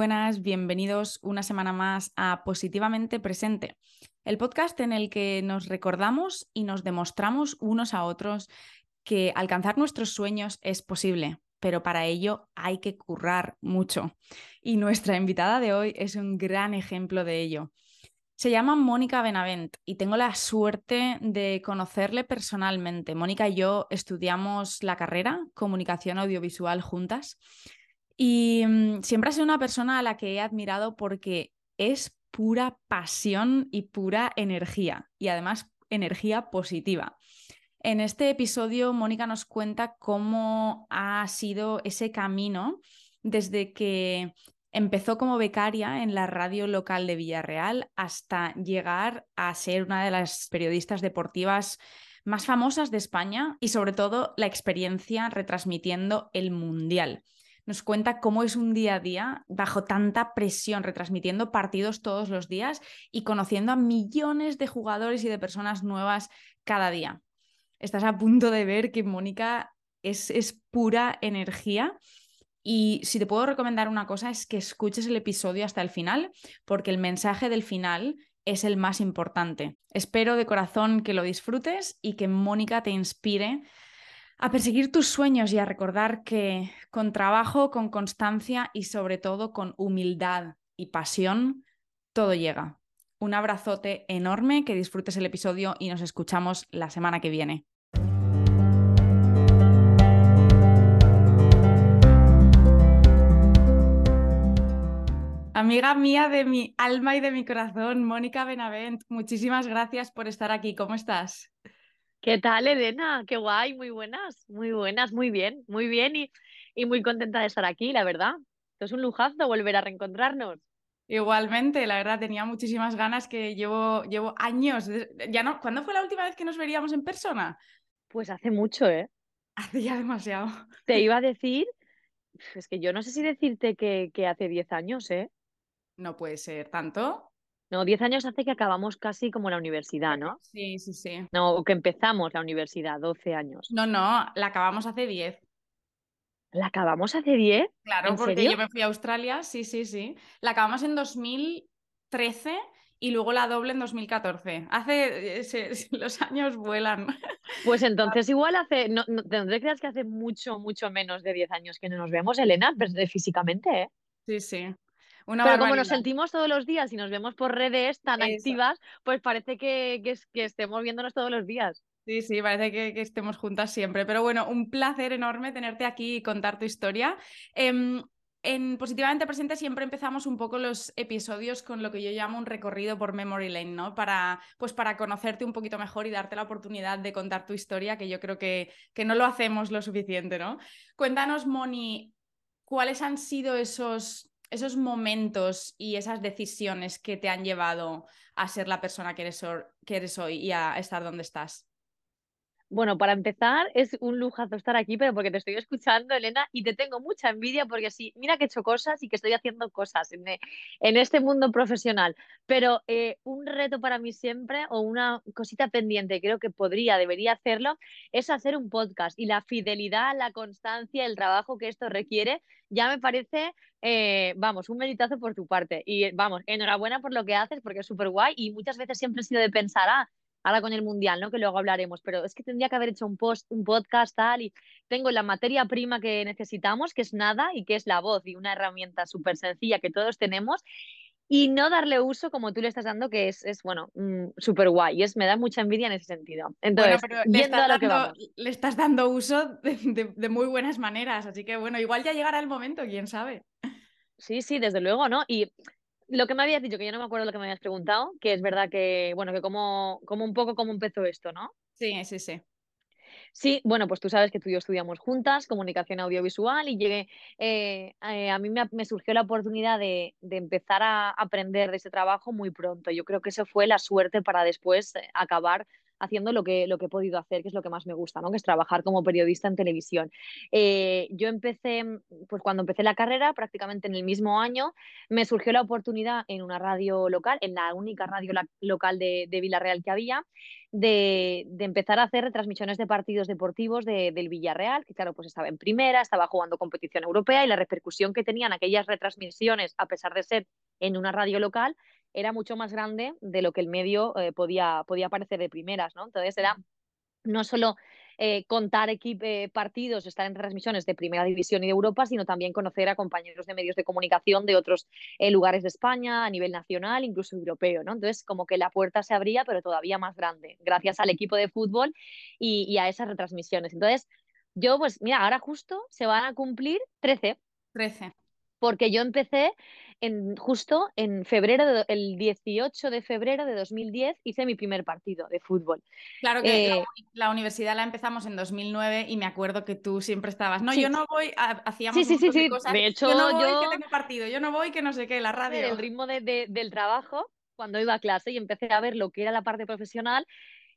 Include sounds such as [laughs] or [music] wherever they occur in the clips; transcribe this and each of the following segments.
buenas, bienvenidos una semana más a Positivamente Presente, el podcast en el que nos recordamos y nos demostramos unos a otros que alcanzar nuestros sueños es posible, pero para ello hay que currar mucho. Y nuestra invitada de hoy es un gran ejemplo de ello. Se llama Mónica Benavent y tengo la suerte de conocerle personalmente. Mónica y yo estudiamos la carrera Comunicación Audiovisual juntas y mm, siempre ha sido una persona a la que he admirado porque es pura pasión y pura energía y además energía positiva. En este episodio, Mónica nos cuenta cómo ha sido ese camino desde que Empezó como becaria en la radio local de Villarreal hasta llegar a ser una de las periodistas deportivas más famosas de España y sobre todo la experiencia retransmitiendo el Mundial. Nos cuenta cómo es un día a día bajo tanta presión, retransmitiendo partidos todos los días y conociendo a millones de jugadores y de personas nuevas cada día. Estás a punto de ver que Mónica es, es pura energía y si te puedo recomendar una cosa es que escuches el episodio hasta el final, porque el mensaje del final es el más importante. Espero de corazón que lo disfrutes y que Mónica te inspire a perseguir tus sueños y a recordar que con trabajo, con constancia y sobre todo con humildad y pasión, todo llega. Un abrazote enorme, que disfrutes el episodio y nos escuchamos la semana que viene. Amiga mía de mi alma y de mi corazón, Mónica Benavent, muchísimas gracias por estar aquí. ¿Cómo estás? ¿Qué tal, Elena? Qué guay, muy buenas, muy buenas, muy bien, muy bien y, y muy contenta de estar aquí, la verdad. Es un lujazo volver a reencontrarnos. Igualmente, la verdad, tenía muchísimas ganas que llevo, llevo años. Ya no, ¿Cuándo fue la última vez que nos veríamos en persona? Pues hace mucho, ¿eh? Hace ya demasiado. Te [laughs] iba a decir, es que yo no sé si decirte que, que hace 10 años, ¿eh? No puede ser tanto. No, 10 años hace que acabamos casi como la universidad, ¿no? Sí, sí, sí. No, que empezamos la universidad, 12 años. No, no, la acabamos hace 10. ¿La acabamos hace 10? Claro, porque yo me fui a Australia, sí, sí, sí. La acabamos en 2013 y luego la doble en 2014. Hace, [laughs] los años vuelan. Pues entonces [laughs] igual hace, no, no, ¿te creas que hace mucho, mucho menos de 10 años que no nos vemos, Elena, físicamente, eh? Sí, sí. Pero como nos sentimos todos los días y nos vemos por redes tan activas, pues parece que, que, estemos viéndonos todos los días. Sí, sí, parece que, estemos juntas siempre. Pero bueno, un placer enorme tenerte aquí y contar tu historia. Em, en Positivamente Presente siempre empezamos un poco los episodios con lo que yo llamo un recorrido por Memory Lane, ¿no? Para, pues para conocerte un poquito mejor y darte la oportunidad de contar tu historia, que yo creo que, que no lo hacemos lo suficiente, ¿no? Cuéntanos, Moni, ¿cuáles han sido esos esos momentos y esas decisiones que te han llevado a ser la persona que eres, que eres hoy y a estar donde estás? Bueno, para empezar, es un lujazo estar aquí, pero porque te estoy escuchando, Elena, y te tengo mucha envidia porque sí, mira que he hecho cosas y que estoy haciendo cosas en, e, este mundo profesional, pero eh, un reto para mí siempre o una cosita pendiente, creo que podría, debería hacerlo, es hacer un podcast y la fidelidad, la constancia, el trabajo que esto requiere, ya me parece, eh, vamos, un meditazo por tu parte. Y vamos, enhorabuena por lo que haces porque es súper guay y muchas veces siempre he sido de pensar, ah, ahora con el mundial, ¿no? Que luego hablaremos, pero es que tendría que haber hecho un post, un podcast tal y tengo la materia prima que necesitamos, que es nada y que es la voz y una herramienta súper sencilla que todos tenemos y no darle uso como tú le estás dando, que es, es bueno, mm, súper guay. Y es, me da mucha envidia en ese sentido. Entonces, le, estás dando, le estás dando uso de, de, muy buenas maneras, así que bueno, igual ya llegará el momento, quién sabe. Sí, sí, desde luego, ¿no? Y lo que me habías dicho, que yo no me acuerdo lo que me habías preguntado, que es verdad que, bueno, que como, como un poco cómo empezó esto, ¿no? Sí, sí, sí. Sí, bueno, pues tú sabes que tú y yo estudiamos juntas comunicación audiovisual y llegué, eh, eh, a mí me, surgió la oportunidad de, de, empezar a aprender de ese trabajo muy pronto. Yo creo que eso fue la suerte para después eh, acabar haciendo lo que, lo que he podido hacer, que es lo que más me gusta, ¿no? Que es trabajar como periodista en televisión. Eh, yo empecé, pues cuando empecé la carrera, prácticamente en el mismo año, me surgió la oportunidad en una radio local, en la única radio local de, de Villarreal que había, de, de, empezar a hacer retransmisiones de partidos deportivos de, del Villarreal, que claro, pues estaba en primera, estaba jugando competición europea y la repercusión que tenían aquellas retransmisiones, a pesar de ser en una radio local, era mucho más grande de lo que el medio eh, podía, podía parecer de primeras, ¿no? Entonces era no solo eh, contar eh, partidos, estar en transmisiones de Primera División y de Europa, sino también conocer a compañeros de medios de comunicación de otros eh, lugares de España, a nivel nacional, incluso europeo, ¿no? Entonces, como que la puerta se abría, pero todavía más grande, gracias al equipo de fútbol y, y a esas retransmisiones. Entonces, yo, pues, mira, ahora justo se van a cumplir 13. 13. Porque yo empecé en, justo en febrero, de, el 18 de febrero de 2010, hice mi primer partido de fútbol. Claro que eh, la, la, universidad la empezamos en 2009 y me acuerdo que tú siempre estabas, no, sí. yo no voy, hacíamos sí, sí, sí, de cosas. De hecho, yo no voy yo... que tengo partido, yo no voy que no sé qué, la radio. El ritmo de, de, del trabajo, cuando iba a clase y empecé a ver lo que era la parte profesional,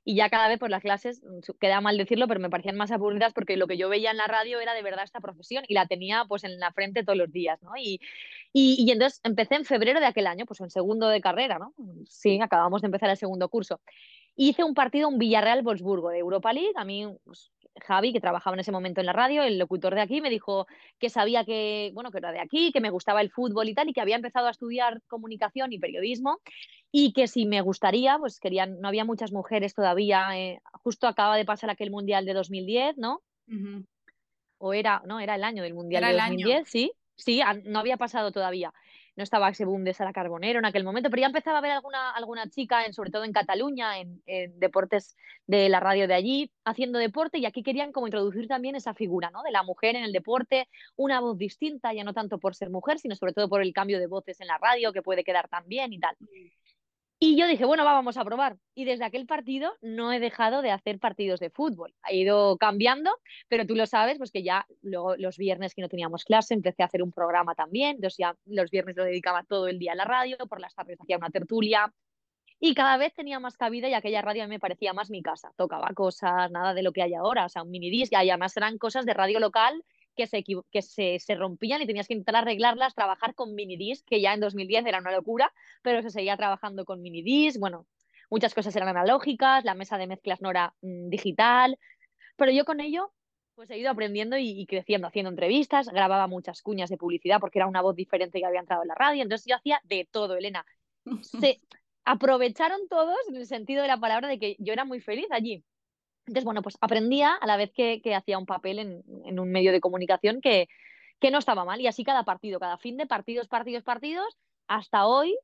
y ya cada vez pues las clases, mm, queda mal decirlo, pero me parecían más aburridas porque lo que yo veía en la radio era de verdad esta profesión y la tenía pues en la frente todos los días, ¿no? Y, y, y entonces empecé en febrero de aquel año, pues en segundo de carrera, ¿no? Sí, acabamos de empezar el segundo curso. Hice un partido, un Villarreal-Wolfsburgo de Europa League, a mí pues, Javi, que trabajaba en ese momento en la radio, el locutor de aquí, me dijo que sabía que, bueno, que era de aquí, que me gustaba el fútbol y tal, y que había empezado a estudiar comunicación y periodismo, y que si me gustaría, pues querían, no había muchas mujeres todavía, eh, justo acaba de pasar aquel Mundial de 2010, ¿no? Uh -huh. O era, no, era el año del Mundial era de 2010, año. sí, sí, no había pasado todavía no estaba ese boom de Carbonero en aquel momento, pero ya empezaba a ver alguna, alguna chica, en, sobre todo en Cataluña, en, en, deportes de la radio de allí, haciendo deporte, y aquí querían como introducir también esa figura, ¿no? De la mujer en el deporte, una voz distinta, ya no tanto por ser mujer, sino sobre todo por el cambio de voces en la radio, que puede quedar tan bien y tal. Y yo dije, bueno, va, vamos a probar. Y desde aquel partido no he dejado de hacer partidos de fútbol. Ha ido cambiando, pero tú lo sabes, pues que ya luego los viernes que no teníamos clase empecé a hacer un programa también. Entonces ya los viernes lo dedicaba todo el día a la radio, por las tardes hacía una tertulia. Y cada vez tenía más cabida y aquella radio a mí me parecía más mi casa. Tocaba cosas, nada de lo que hay ahora, o sea, un mini disc, y además eran cosas de radio local que, se, que se, se, rompían y tenías que intentar arreglarlas, trabajar con minidisc, que ya en 2010 era una locura, pero se seguía trabajando con minidisc, bueno, muchas cosas eran analógicas, la mesa de mezclas no era mmm, digital, pero yo con ello pues he ido aprendiendo y, y, creciendo, haciendo entrevistas, grababa muchas cuñas de publicidad porque era una voz diferente que había entrado en la radio, entonces yo hacía de todo, Elena. [laughs] Se aprovecharon todos en el sentido de la palabra de que yo era muy feliz allí. Entonces, bueno, pues aprendía a la vez que, que hacía un papel en, en, un medio de comunicación que, que no estaba mal. Y así cada partido, cada fin de partidos, partidos, partidos, hasta hoy,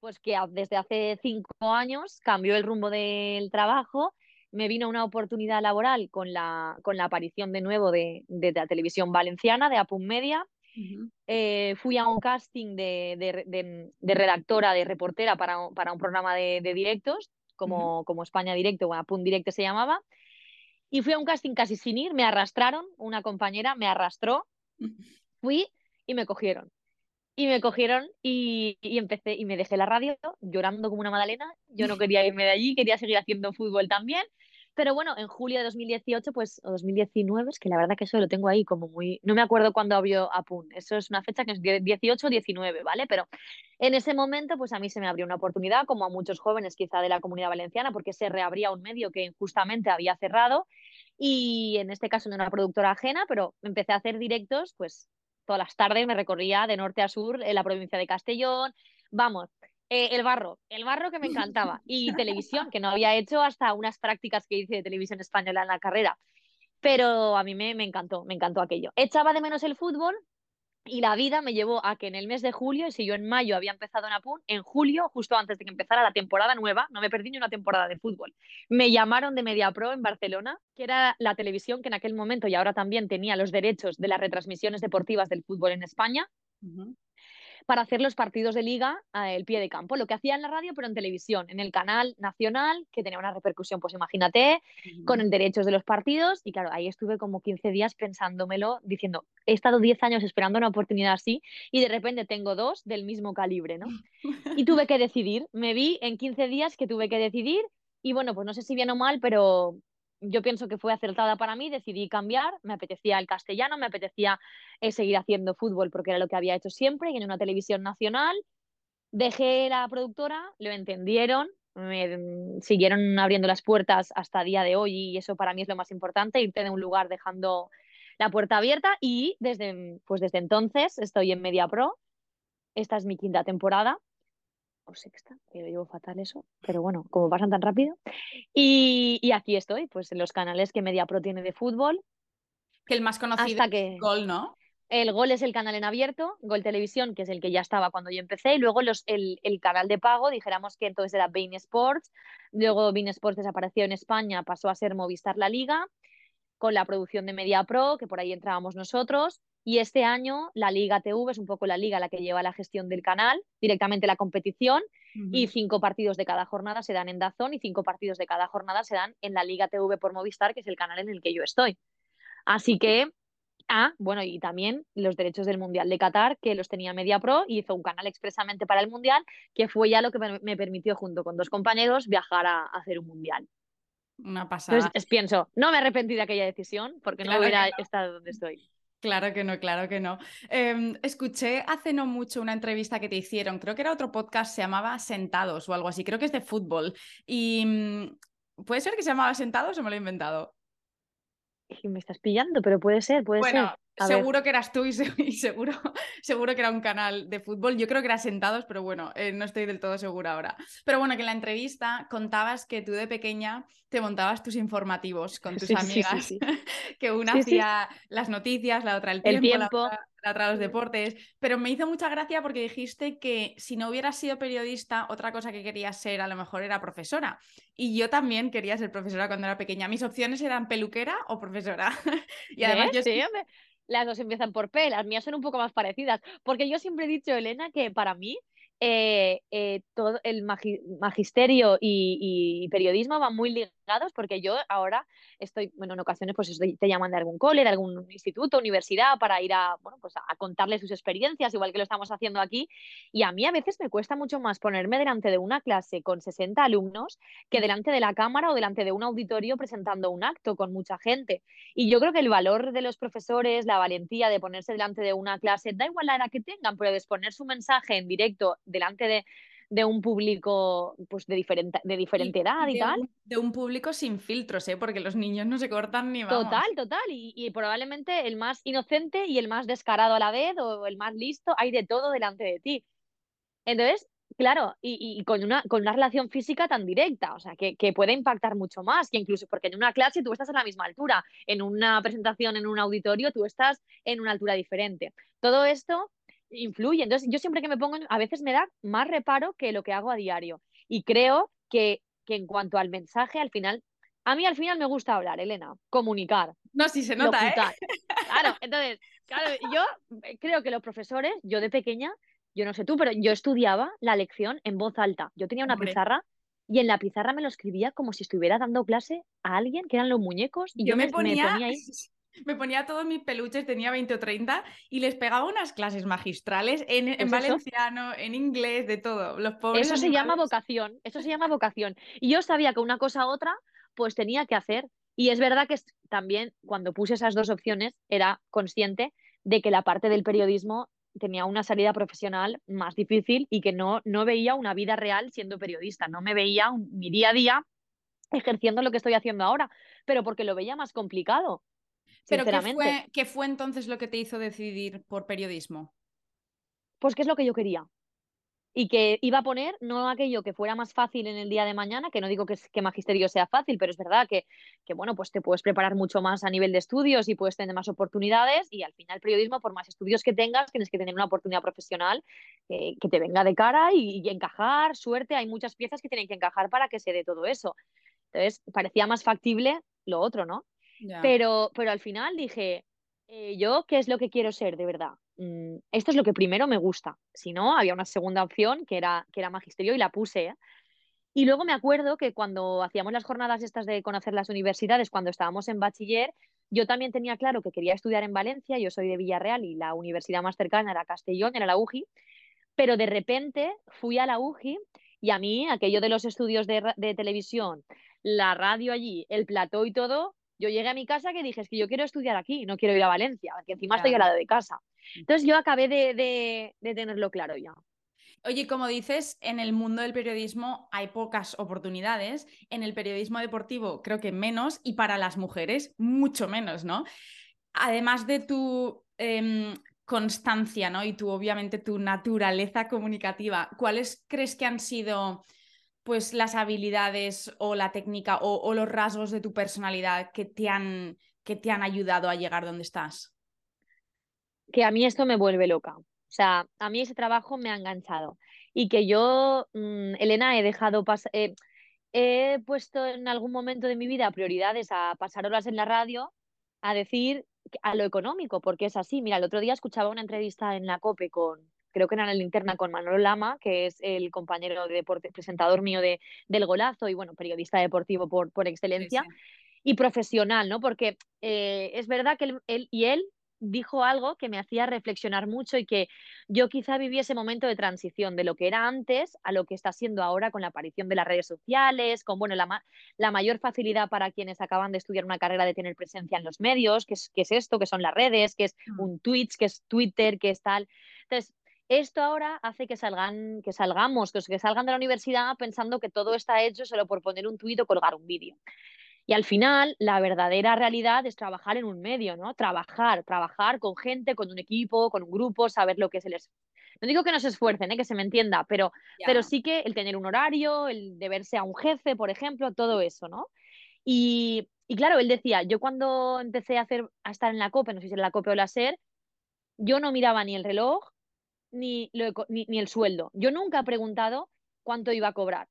pues que desde hace cinco años cambió el rumbo del trabajo, me vino una oportunidad laboral con la, con la aparición de nuevo de, de, de la televisión valenciana, de Apun Media. Uh -huh. eh, fui a un casting de, de, de, redactora, de reportera para, para un programa de, directos, como, uh -huh. como España Directo o Apun Directo se llamaba. Y fui a un casting casi sin ir, me arrastraron, una compañera me arrastró, fui y me cogieron. Y me cogieron y, y, empecé y me dejé la radio llorando como una madalena. Yo no quería irme de allí, quería seguir haciendo fútbol también. Pero bueno, en julio de 2018, pues, o 2019, es que la verdad que eso lo tengo ahí como muy. No me acuerdo cuándo abrió Apun. Eso es una fecha que es 18 o 19, ¿vale? Pero en ese momento, pues a mí se me abrió una oportunidad, como a muchos jóvenes quizá de la comunidad valenciana, porque se reabría un medio que injustamente había cerrado y en este caso no era una productora ajena, pero empecé a hacer directos, pues todas las tardes me recorría de norte a sur en la provincia de Castellón, vamos, eh, el barro, el barro que me encantaba y televisión, que no había hecho hasta unas prácticas que hice de televisión española en la carrera, pero a mí me, me encantó, me encantó aquello. Echaba de menos el fútbol, y la vida me llevó a que en el mes de julio, si yo en mayo había empezado en Apun, en julio, justo antes de que empezara la temporada nueva, no me perdí ni una temporada de fútbol. Me llamaron de MediaPro en Barcelona, que era la televisión que en aquel momento y ahora también tenía los derechos de las retransmisiones deportivas del fútbol en España. Para hacer los partidos de liga el pie de campo, lo que hacía en la radio, pero en televisión, en el canal nacional, que tenía una repercusión, pues imagínate, uh -huh. con el derechos de los partidos, y claro, ahí estuve como 15 días pensándomelo, diciendo, he estado 10 años esperando una oportunidad así, y de repente tengo dos del mismo calibre, ¿no? [laughs] Y tuve que decidir, me vi en 15 días que tuve que decidir Y bueno, pues no sé si bien o mal, pero yo pienso que fue acertada para mí, decidí cambiar, me apetecía el castellano, me apetecía eh, seguir haciendo fútbol porque era lo que había hecho siempre y en una televisión nacional. Dejé la productora, lo entendieron, me mm, siguieron abriendo las puertas hasta día de hoy y eso para mí es lo más importante, irte de un lugar dejando la puerta abierta y desde, pues desde entonces estoy en Media Pro. Esta es mi quinta temporada o sexta, que llevo fatal eso, pero bueno, como pasan tan rápido. Y, y, aquí estoy, pues en los canales que Media Pro tiene de fútbol. Que el más conocido que... es Gol, ¿no? El Gol es el canal en abierto, Gol Televisión, que es el que ya estaba cuando yo empecé, y luego los, el, el canal de pago, dijéramos que entonces era Bein Sports, luego Bein Sports desapareció en España, pasó a ser Movistar La Liga, con la producción de Media Pro, que por ahí entrábamos nosotros, y este año la Liga TV es un poco la liga la que lleva la gestión del canal, directamente la competición, y cinco partidos de cada jornada se dan en Dazón y cinco partidos de cada jornada se dan en la Liga TV por Movistar, que es el canal en el que yo estoy. Así que, ah, bueno, y también los derechos del Mundial de Qatar, que los tenía Media Pro y hizo un canal expresamente para el Mundial, que fue ya lo que me permitió, junto con dos compañeros, viajar a, hacer un Mundial. Una pasada. Entonces, pienso, no me arrepentí de aquella decisión porque no hubiera estado donde estoy. Claro que no, claro que no. Em, escuché hace no mucho una entrevista que te hicieron, creo que era otro podcast, se llamaba Sentados o algo así, creo que es de fútbol. Y mm, puede ser que se llamaba Sentados o me lo he inventado. Me estás pillando, pero puede ser, puede ser. Seguro que eras tú [laughs] y, seguro, seguro que era un canal de fútbol. Yo creo que era Sentados, pero bueno, eh, no estoy del todo segura ahora. Pero bueno, que en la entrevista contabas que tú de pequeña te montabas tus informativos con tus amigas, [laughs] que una hacía las noticias, la otra el tiempo, La, los deportes, pero me hizo mucha gracia porque dijiste que si no hubieras sido periodista, otra cosa que querías ser a lo mejor era profesora. Y yo también quería ser profesora cuando era pequeña. Mis opciones eran peluquera o profesora. [laughs] y además yo sí, las dos empiezan por P, las mías son un poco más parecidas, porque yo siempre he dicho, Elena, que para mí eh, eh, todo el magisterio y, periodismo van muy porque yo ahora estoy, bueno, en ocasiones pues te llaman de algún cole, de algún instituto, universidad para ir a, bueno, pues a contarles sus experiencias, igual que lo estamos haciendo aquí. Y a mí a veces me cuesta mucho más ponerme delante de una clase con 60 alumnos que delante de la cámara o delante de un auditorio presentando un acto con mucha gente. Y yo creo que el valor de los profesores, la valentía de ponerse delante de una clase, da igual la edad que tengan, pero de exponer su mensaje en directo delante de, un público pues de diferente, de diferente edad y tal. de un público sin filtros, ¿eh? porque los niños no se cortan ni vamos. Total, total. Y, probablemente el más inocente y el más descarado a la vez o el más listo, hay de todo delante de ti. Entonces, claro, y, con, una, con una relación física tan directa, o sea, que, que, puede impactar mucho más, que incluso porque en una clase tú estás a la misma altura, en una presentación en un auditorio tú estás en una altura diferente. Todo esto influye. Entonces, yo siempre que me pongo, a veces me da más reparo que lo que hago a diario. Y creo que, que en cuanto al mensaje, al final, a mí al final me gusta hablar, Elena, comunicar. No, sí se nota, ¿eh? Claro, [laughs] entonces, claro, yo creo que los profesores, yo de pequeña, yo no sé tú, pero yo estudiaba la lección en voz alta. Yo tenía una pizarra y en la pizarra me lo escribía como si estuviera dando clase a alguien, que eran los muñecos, y yo, me, ponía... ahí. [laughs] me ponía todos mis peluches, tenía 20 o 30 y les pegaba unas clases magistrales en, en valenciano, en inglés, de todo. Los pobres eso se llama vocación, eso se llama vocación. Y yo sabía que una cosa u otra, pues tenía que hacer. Y es verdad que también cuando puse esas dos opciones era consciente de que la parte del periodismo tenía una salida profesional más difícil y que no, no veía una vida real siendo periodista, no me veía mi día a día ejerciendo lo que estoy haciendo ahora, pero porque lo veía más complicado. Pero ¿qué fue, ¿qué fue entonces lo que te hizo decidir por periodismo? Pues qué es lo que yo quería. Y que iba a poner no aquello que fuera más fácil en el día de mañana, que no digo que, que magisterio sea fácil, pero es verdad que, que, bueno, pues te puedes preparar mucho más a nivel de estudios y puedes tener más oportunidades y al final periodismo, por más estudios que tengas, tienes que tener una oportunidad profesional eh, que te venga de cara y, y encajar, suerte, hay muchas piezas que tienen que encajar para que se dé todo eso. Entonces, parecía más factible lo otro, ¿no? Pero, pero al final dije, eh, yo, ¿qué es lo que quiero ser de verdad? Mm, esto es lo que primero me gusta. Si no, había una segunda opción que era, que era magisterio y la puse. ¿eh? Y luego me acuerdo que cuando hacíamos las jornadas estas de conocer las universidades, cuando estábamos en bachiller, yo también tenía claro que quería estudiar en Valencia, yo soy de Villarreal y la universidad más cercana era Castellón, era la UGI, pero de repente fui a la UGI Y a mí, aquello de los estudios de, de televisión, la radio allí, el plató y todo, yo llegué a mi casa que dije, es que yo quiero estudiar aquí, no quiero ir a Valencia, que encima estoy al lado de casa. Mm. Entonces yo acabé de, tenerlo claro ya. Oye, como dices, en el mundo del periodismo hay pocas oportunidades, en el periodismo deportivo creo que menos y para las mujeres mucho menos, ¿no? Además de tu em, constancia, ¿no? Y tu, obviamente, tu naturaleza comunicativa, ¿cuáles crees que han sido pues las habilidades o la técnica o, los rasgos de tu personalidad que te, han, que te han ayudado a llegar donde estás? Que a mí esto me vuelve loca. O sea, a mí ese trabajo me ha enganchado. Y que yo, mm, Elena, he dejado pasar. Eh, he puesto en algún momento de mi vida prioridades a pasar horas en la radio, a decir a lo económico, porque es así. Mira, el otro día escuchaba una entrevista en la COPE con, creo que era en la linterna con Manuel Lama, que es el compañero de deporte, presentador mío de, del golazo y bueno, periodista deportivo por, por excelencia. Y profesional, ¿no? Porque eh, es verdad que él, y él dijo algo que me hacía reflexionar mucho y que yo quizá viví ese momento de transición de lo que era antes a lo que está siendo ahora con la aparición de las redes sociales, con bueno, la, la mayor facilidad para quienes acaban de estudiar una carrera de tener presencia en los medios, que es, que es esto, que son las redes, que es mm. un Twitch, que es Twitter, que es tal. Entonces, esto ahora hace que salgan, que salgamos, que, salgan de la universidad pensando que todo está hecho solo por poner un tuit o colgar un vídeo. Y al final, la verdadera realidad es trabajar en un medio, ¿no? Trabajar, trabajar con gente, con un equipo, con un grupo, saber lo que es el No digo que no se esfuercen, ¿eh? que se me entienda, pero, pero sí que el tener un horario, el deberse a un jefe, por ejemplo, todo eso, ¿no? Y, y claro, él decía, yo cuando empecé a, hacer, a estar en la COPE, no sé si era la COPE o la SER, yo no miraba ni el reloj, ni, ni, el sueldo. Yo nunca he preguntado cuánto iba a cobrar.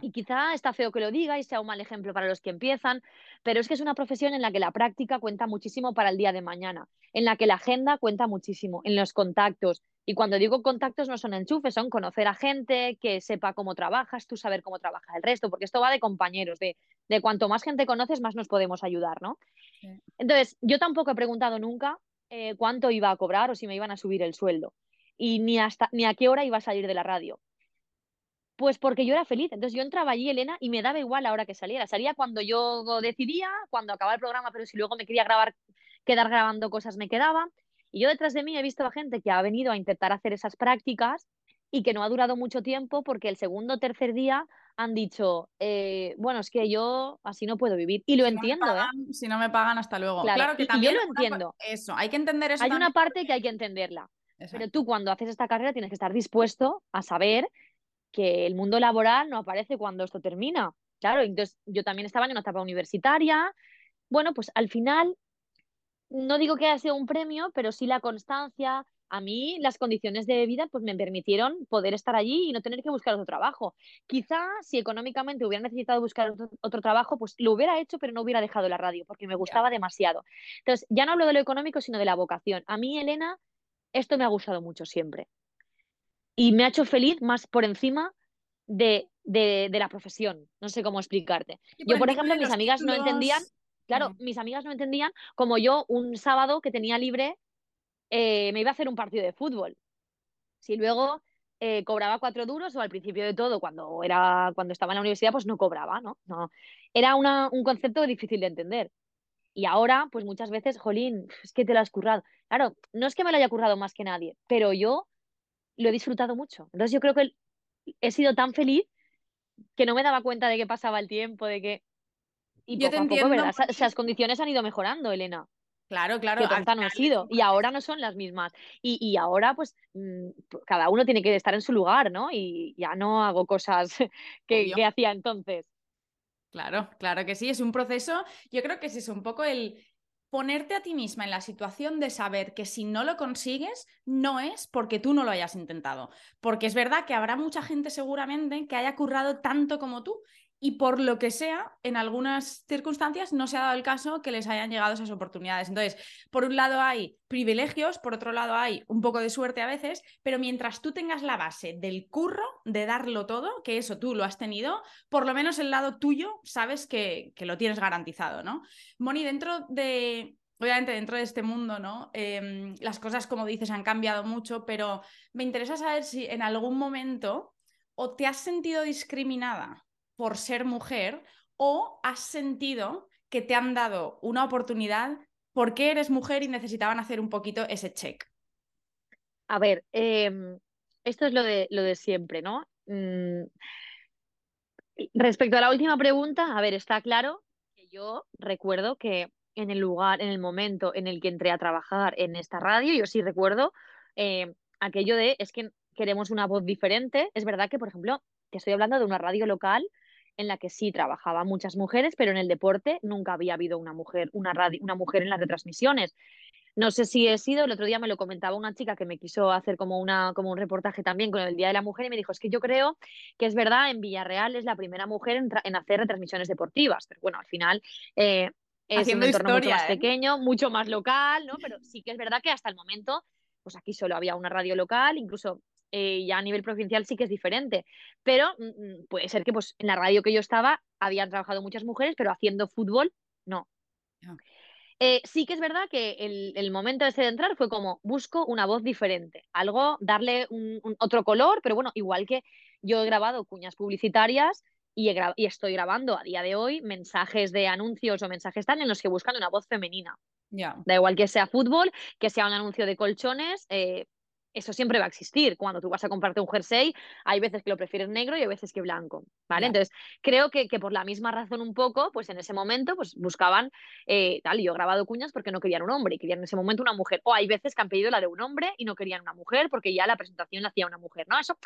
Y quizá está feo que lo diga y sea un mal ejemplo para los que empiezan, pero es que es una profesión en la que la práctica cuenta muchísimo para el día de mañana, en la que la agenda cuenta muchísimo, en los contactos. Y cuando digo contactos no son enchufes, son conocer a gente, que sepa cómo trabajas, tú saber cómo trabaja el resto, porque esto va de compañeros, de, de cuanto más gente conoces, más nos podemos ayudar, ¿no? Entonces, yo tampoco he preguntado nunca eh, cuánto iba a cobrar o si me iban a subir el sueldo y ni, hasta, ni a qué hora iba a salir de la radio. Pues porque yo era feliz. Entonces yo entraba allí, Elena, y me daba igual la hora que saliera. Salía cuando yo decidía, cuando acababa el programa, pero si luego me quería grabar, quedar grabando cosas, me quedaba. Y yo detrás de mí he visto a gente que ha venido a intentar hacer esas prácticas y que no ha durado mucho tiempo porque el segundo o tercer día han dicho, eh, bueno, es que yo así no puedo vivir. Y lo entiendo, ¿eh? Si no me pagan, hasta luego. Claro, que también. yo lo entiendo. Eso, hay que entender eso. Hay una parte que hay que entenderla. Pero tú cuando haces esta carrera tienes que estar dispuesto a saber que el mundo laboral no aparece cuando esto termina. Claro, entonces yo también estaba en una etapa universitaria. Bueno, pues al final, no digo que haya sido un premio, pero sí la constancia. A mí las condiciones de vida pues me permitieron poder estar allí y no tener que buscar otro trabajo. Quizá si económicamente hubiera necesitado buscar otro, trabajo, pues lo hubiera hecho, pero no hubiera dejado la radio porque me gustaba demasiado. Entonces, ya no hablo de lo económico, sino de la vocación. A mí, Elena, esto me ha gustado mucho siempre. Y me ha hecho feliz más por encima de, de, la profesión. No sé cómo explicarte. yo, por ejemplo, mis amigas no entendían, claro, mis amigas no entendían como yo un sábado que tenía libre eh, me iba a hacer un partido de fútbol. Si luego eh, cobraba cuatro duros o al principio de todo, cuando, era, cuando estaba en la universidad, pues no cobraba, ¿no? no. Era una, un concepto difícil de entender. Y ahora, pues muchas veces, jolín, es que te lo has currado. Claro, no es que me lo haya currado más que nadie, pero yo lo he disfrutado mucho. Entonces yo creo que he sido tan feliz que no me daba cuenta de que pasaba el tiempo, de que... Y poco a poco, ¿verdad? Esas condiciones han ido mejorando, Elena. Claro, claro. Que tonta no ha sido. Y ahora no son las mismas. Y, y, ahora, pues, mm, cada uno tiene que estar en su lugar, ¿no? Y ya no hago cosas [laughs] que, que hacía entonces. Claro, claro que sí, es un proceso, yo creo que es un poco el ponerte a ti misma en la situación de saber que si no lo consigues, no es porque tú no lo hayas intentado. Porque es verdad que habrá mucha gente seguramente que haya currado tanto como tú y por lo que sea, en algunas circunstancias no se ha dado el caso que les hayan llegado esas oportunidades. Entonces, por un lado hay privilegios, por otro lado hay un poco de suerte a veces, pero mientras tú tengas la base del curro, de darlo todo, que eso tú lo has tenido, por lo menos el lado tuyo sabes que, que lo tienes garantizado, ¿no? Moni, dentro de, obviamente dentro de este mundo, ¿no? Em, las cosas, como dices, han cambiado mucho, pero me interesa saber si en algún momento o te has sentido discriminada por ser mujer o has sentido que te han dado una oportunidad porque eres mujer y necesitaban hacer un poquito ese check. A ver, em, esto es lo de, lo de siempre, ¿no? Mm, respecto a la última pregunta, a ver, está claro que yo recuerdo que en el lugar, en el momento en el que entré a trabajar en esta radio, yo sí recuerdo eh, aquello de, es que queremos una voz diferente. Es verdad que, por ejemplo, que estoy hablando de una radio local en la que sí trabajaba muchas mujeres, pero en el deporte nunca había habido una mujer, una, radio, una mujer en las retransmisiones. No sé si he sido, el otro día me lo comentaba una chica que me quiso hacer como, una, como un reportaje también con el Día de la Mujer y me dijo, es que yo creo que es verdad, en Villarreal es la primera mujer en, hacer retransmisiones deportivas, pero bueno, al final eh, es un entorno mucho más ¿eh? pequeño, mucho más local, ¿no? Pero sí que es verdad que hasta el momento, pues aquí solo había una radio local, incluso eh, ya a nivel provincial sí que es diferente. Pero mm, mm, puede ser que pues, en la radio que yo estaba habían trabajado muchas mujeres, pero haciendo fútbol, no. Eh, sí que es verdad que el, el, momento ese de entrar fue como busco una voz diferente, algo, darle un, otro color, pero bueno, igual que yo he grabado cuñas publicitarias y, y, estoy grabando a día de hoy mensajes de anuncios o mensajes tal en los que buscan una voz femenina. Da igual que sea fútbol, que sea un anuncio de colchones, eh, eso siempre va a existir. Cuando tú vas a comprarte un jersey, hay veces que lo prefieres negro y hay veces que blanco, ¿vale? Entonces, creo que, que, por la misma razón un poco, pues en ese momento, pues buscaban, eh, tal, y yo he grabado cuñas porque no querían un hombre y querían en ese momento una mujer. O hay veces que han pedido la de un hombre y no querían una mujer porque ya la presentación la hacía una mujer, ¿no? Eso,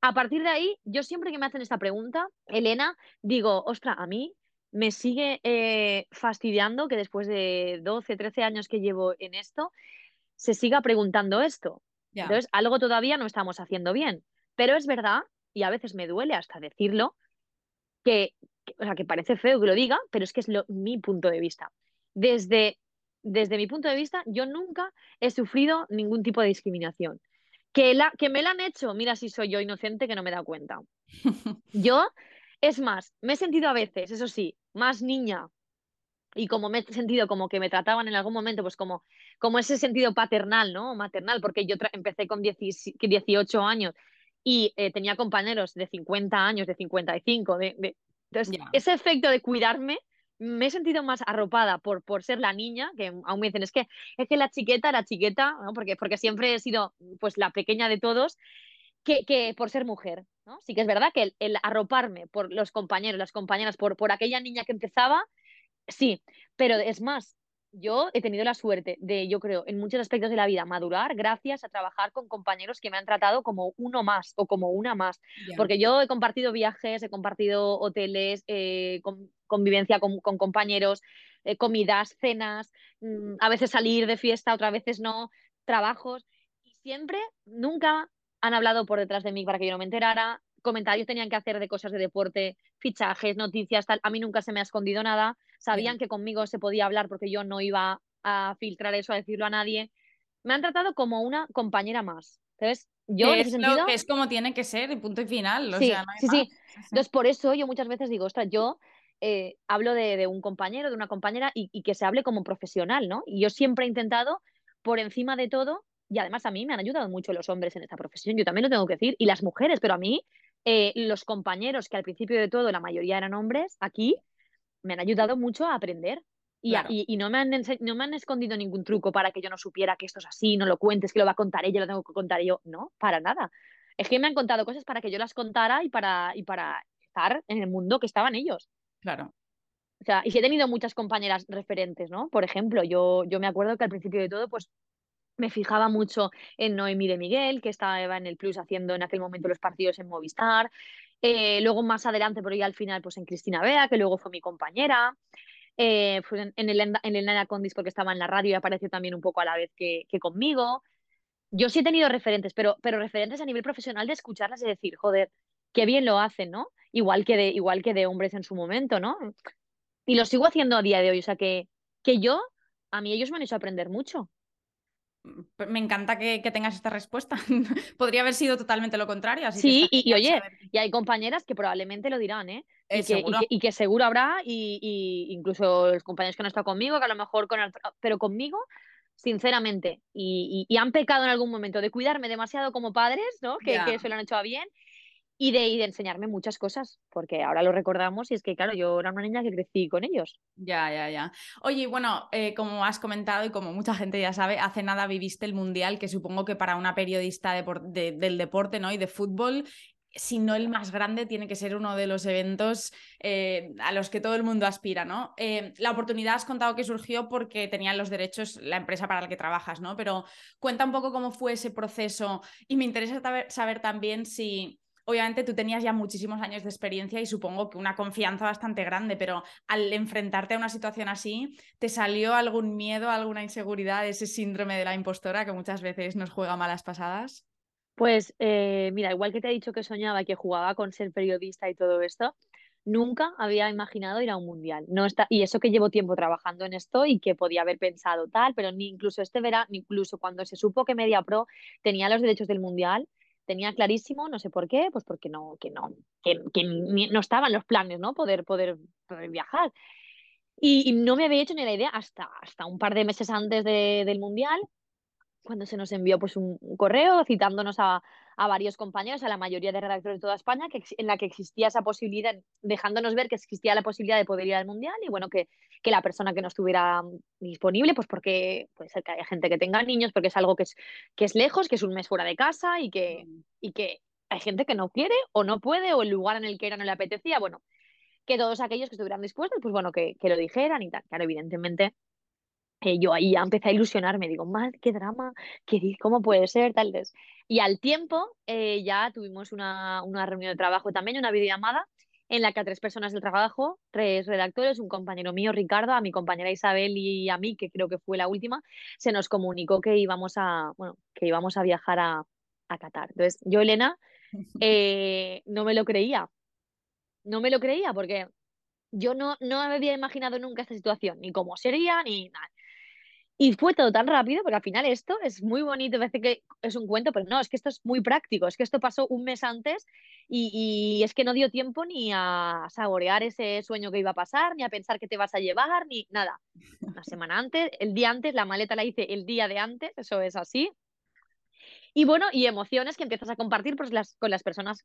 a partir de ahí, yo siempre que me hacen esta pregunta, Elena, digo, ostra, a mí me sigue eh, fastidiando que después de 12, 13 años que llevo en esto, se siga preguntando esto. Entonces, algo todavía no estamos haciendo bien. Pero es verdad, y a veces me duele hasta decirlo, que, o sea, que parece feo que lo diga, pero es que es lo, mi punto de vista. Desde, desde mi punto de vista, yo nunca he sufrido ningún tipo de discriminación. Que, la, que me la han hecho, mira si soy yo inocente que no me he dado cuenta. [laughs] Yo, es más, me he sentido a veces, eso sí, más niña y como me he sentido como que me trataban en algún momento, pues como, como ese sentido paternal, ¿no? Maternal, porque yo empecé con 18 años y eh, tenía compañeros de 50 años, de 55, de, de... entonces ese efecto de cuidarme, me he sentido más arropada por, por ser la niña, que aún me dicen, es que, es que la chiqueta, la chiqueta, ¿no? porque, porque siempre he sido pues la pequeña de todos, que, que, por ser mujer. ¿no? Sí que es verdad que el, el, arroparme por los compañeros, las compañeras, por, por aquella niña que empezaba, Sí, pero es más, yo he tenido la suerte de, yo creo, en muchos aspectos de la vida, madurar gracias a trabajar con compañeros que me han tratado como uno más o como una más. Porque yo he compartido viajes, he compartido hoteles, eh, convivencia con, compañeros, eh, comidas, cenas, mm, a veces salir de fiesta, otras veces no, trabajos. Y siempre, nunca han hablado por detrás de mí para que yo no me enterara. Comentarios tenían que hacer de cosas de deporte, fichajes, noticias, tal. A mí nunca se me ha escondido nada sabían que conmigo se podía hablar porque yo no iba a filtrar eso, a decirlo a nadie. Me han tratado como una compañera más. Entonces, yo en ese sentido... es como tiene que ser, y punto y final. sí, sí, sí, Entonces, por eso yo muchas veces digo, ostras, yo eh, hablo de, un compañero, de una compañera, y, que se hable como profesional, ¿no? Y yo siempre he intentado, por encima de todo, y además a mí me han ayudado mucho los hombres en esta profesión, yo también lo tengo que decir, y las mujeres, pero a mí, eh, los compañeros, que al principio de todo la mayoría eran hombres, aquí me han ayudado mucho a aprender. Y, y, no, me han no me han escondido ningún truco para que yo no supiera que esto es así, no lo cuentes, que lo va a contar ella, lo tengo que contar yo. No, para nada. Es que me han contado cosas para que yo las contara y para, y para estar en el mundo que estaban ellos. Claro. O sea, y sí he tenido muchas compañeras referentes, ¿no? Por ejemplo, yo, yo me acuerdo que al principio de todo, pues me fijaba mucho en Noemí de Miguel, que estaba en el Plus haciendo en aquel momento los partidos en Movistar. Eh, luego más adelante, pero ya al final, pues en Cristina Bea, que luego fue mi compañera. Eh, en, el, en el Condis porque estaba en la radio y apareció también un poco a la vez que, que conmigo. Yo sí he tenido referentes, pero, pero referentes a nivel profesional de escucharlas y decir, joder, qué bien lo hacen, ¿no? Igual que de, igual que de hombres en su momento, ¿no? Y lo sigo haciendo a día de hoy, o sea que, que yo, a mí ellos me han hecho aprender mucho. Me encanta que, tengas esta respuesta. [laughs] Podría haber sido totalmente lo contrario. sí, y, oye, y hay compañeras que probablemente lo dirán, ¿eh? Y, que, y, que, seguro habrá, y, incluso los compañeros que no están conmigo, que a lo mejor con pero conmigo, sinceramente, y, han pecado en algún momento de cuidarme demasiado como padres, ¿no? Que, que se lo han hecho a bien. Y de, y de enseñarme muchas cosas, porque ahora lo recordamos y es que, claro, yo era una niña que crecí con ellos. Ya, ya, ya. Oye, bueno, eh, como has comentado y como mucha gente ya sabe, hace nada viviste el Mundial, que supongo que para una periodista de, del deporte ¿no? y de fútbol si no el más grande, tiene que ser uno de los eventos eh, a los que todo el mundo aspira, ¿no? Eh, la oportunidad has contado que surgió porque tenían los derechos la empresa para la que trabajas, ¿no? Pero cuenta un poco cómo fue ese proceso y me interesa saber también si obviamente tú tenías ya muchísimos años de experiencia y supongo que una confianza bastante grande, pero al enfrentarte a una situación así, ¿te salió algún miedo, alguna inseguridad, ese síndrome de la impostora que muchas veces nos juega malas pasadas? Pues eh, mira, igual que te he dicho que soñaba que jugaba con ser periodista y todo esto, nunca había imaginado ir a un mundial. No está, y eso que llevo tiempo trabajando en esto y que podía haber pensado tal, pero ni incluso este verano, incluso cuando se supo que Media Pro tenía los derechos del mundial, tenía clarísimo, no sé por qué, pues porque no, que no, que, no estaban los planes, ¿no? Poder, poder, viajar. Y, no me había hecho ni la idea hasta, hasta un par de meses antes del Mundial, cuando se nos envió pues un, correo citándonos a, a, varios compañeros, a la mayoría de redactores de toda España, que, en la que existía esa posibilidad, dejándonos ver que existía la posibilidad de poder ir al Mundial y bueno, que, que la persona que no estuviera disponible, pues porque puede ser que haya gente que tenga niños, porque es algo que es, que es lejos, que es un mes fuera de casa y que, y que hay gente que no quiere o no puede o el lugar en el que era no le apetecía, bueno, que todos aquellos que estuvieran dispuestos, pues bueno, que, que lo dijeran y tal. Claro, evidentemente eh, yo ahí ya empecé a ilusionarme, digo, mal, qué drama, qué, ¿cómo puede ser? Tal vez. Y al tiempo eh, ya tuvimos una, una, reunión de trabajo también, una videollamada, en la que a tres personas del trabajo, tres redactores, un compañero mío, Ricardo, a mi compañera Isabel y a mí, que creo que fue la última, se nos comunicó que íbamos a, bueno, que íbamos a viajar a, a Qatar. Entonces, yo, Elena, [laughs] eh, no me lo creía. No me lo creía porque yo no, no había imaginado nunca esta situación, ni cómo sería, ni nada. Y fue todo tan rápido, porque al final esto es muy bonito, parece que es un cuento, pero no, es que esto es muy práctico, es que esto pasó un mes antes y, es que no dio tiempo ni a saborear ese sueño que iba a pasar, ni a pensar que te vas a llevar, ni nada. Una semana antes, el día antes, la maleta la hice el día de antes, eso es así. Y bueno, y emociones que empiezas a compartir pues, las, con las personas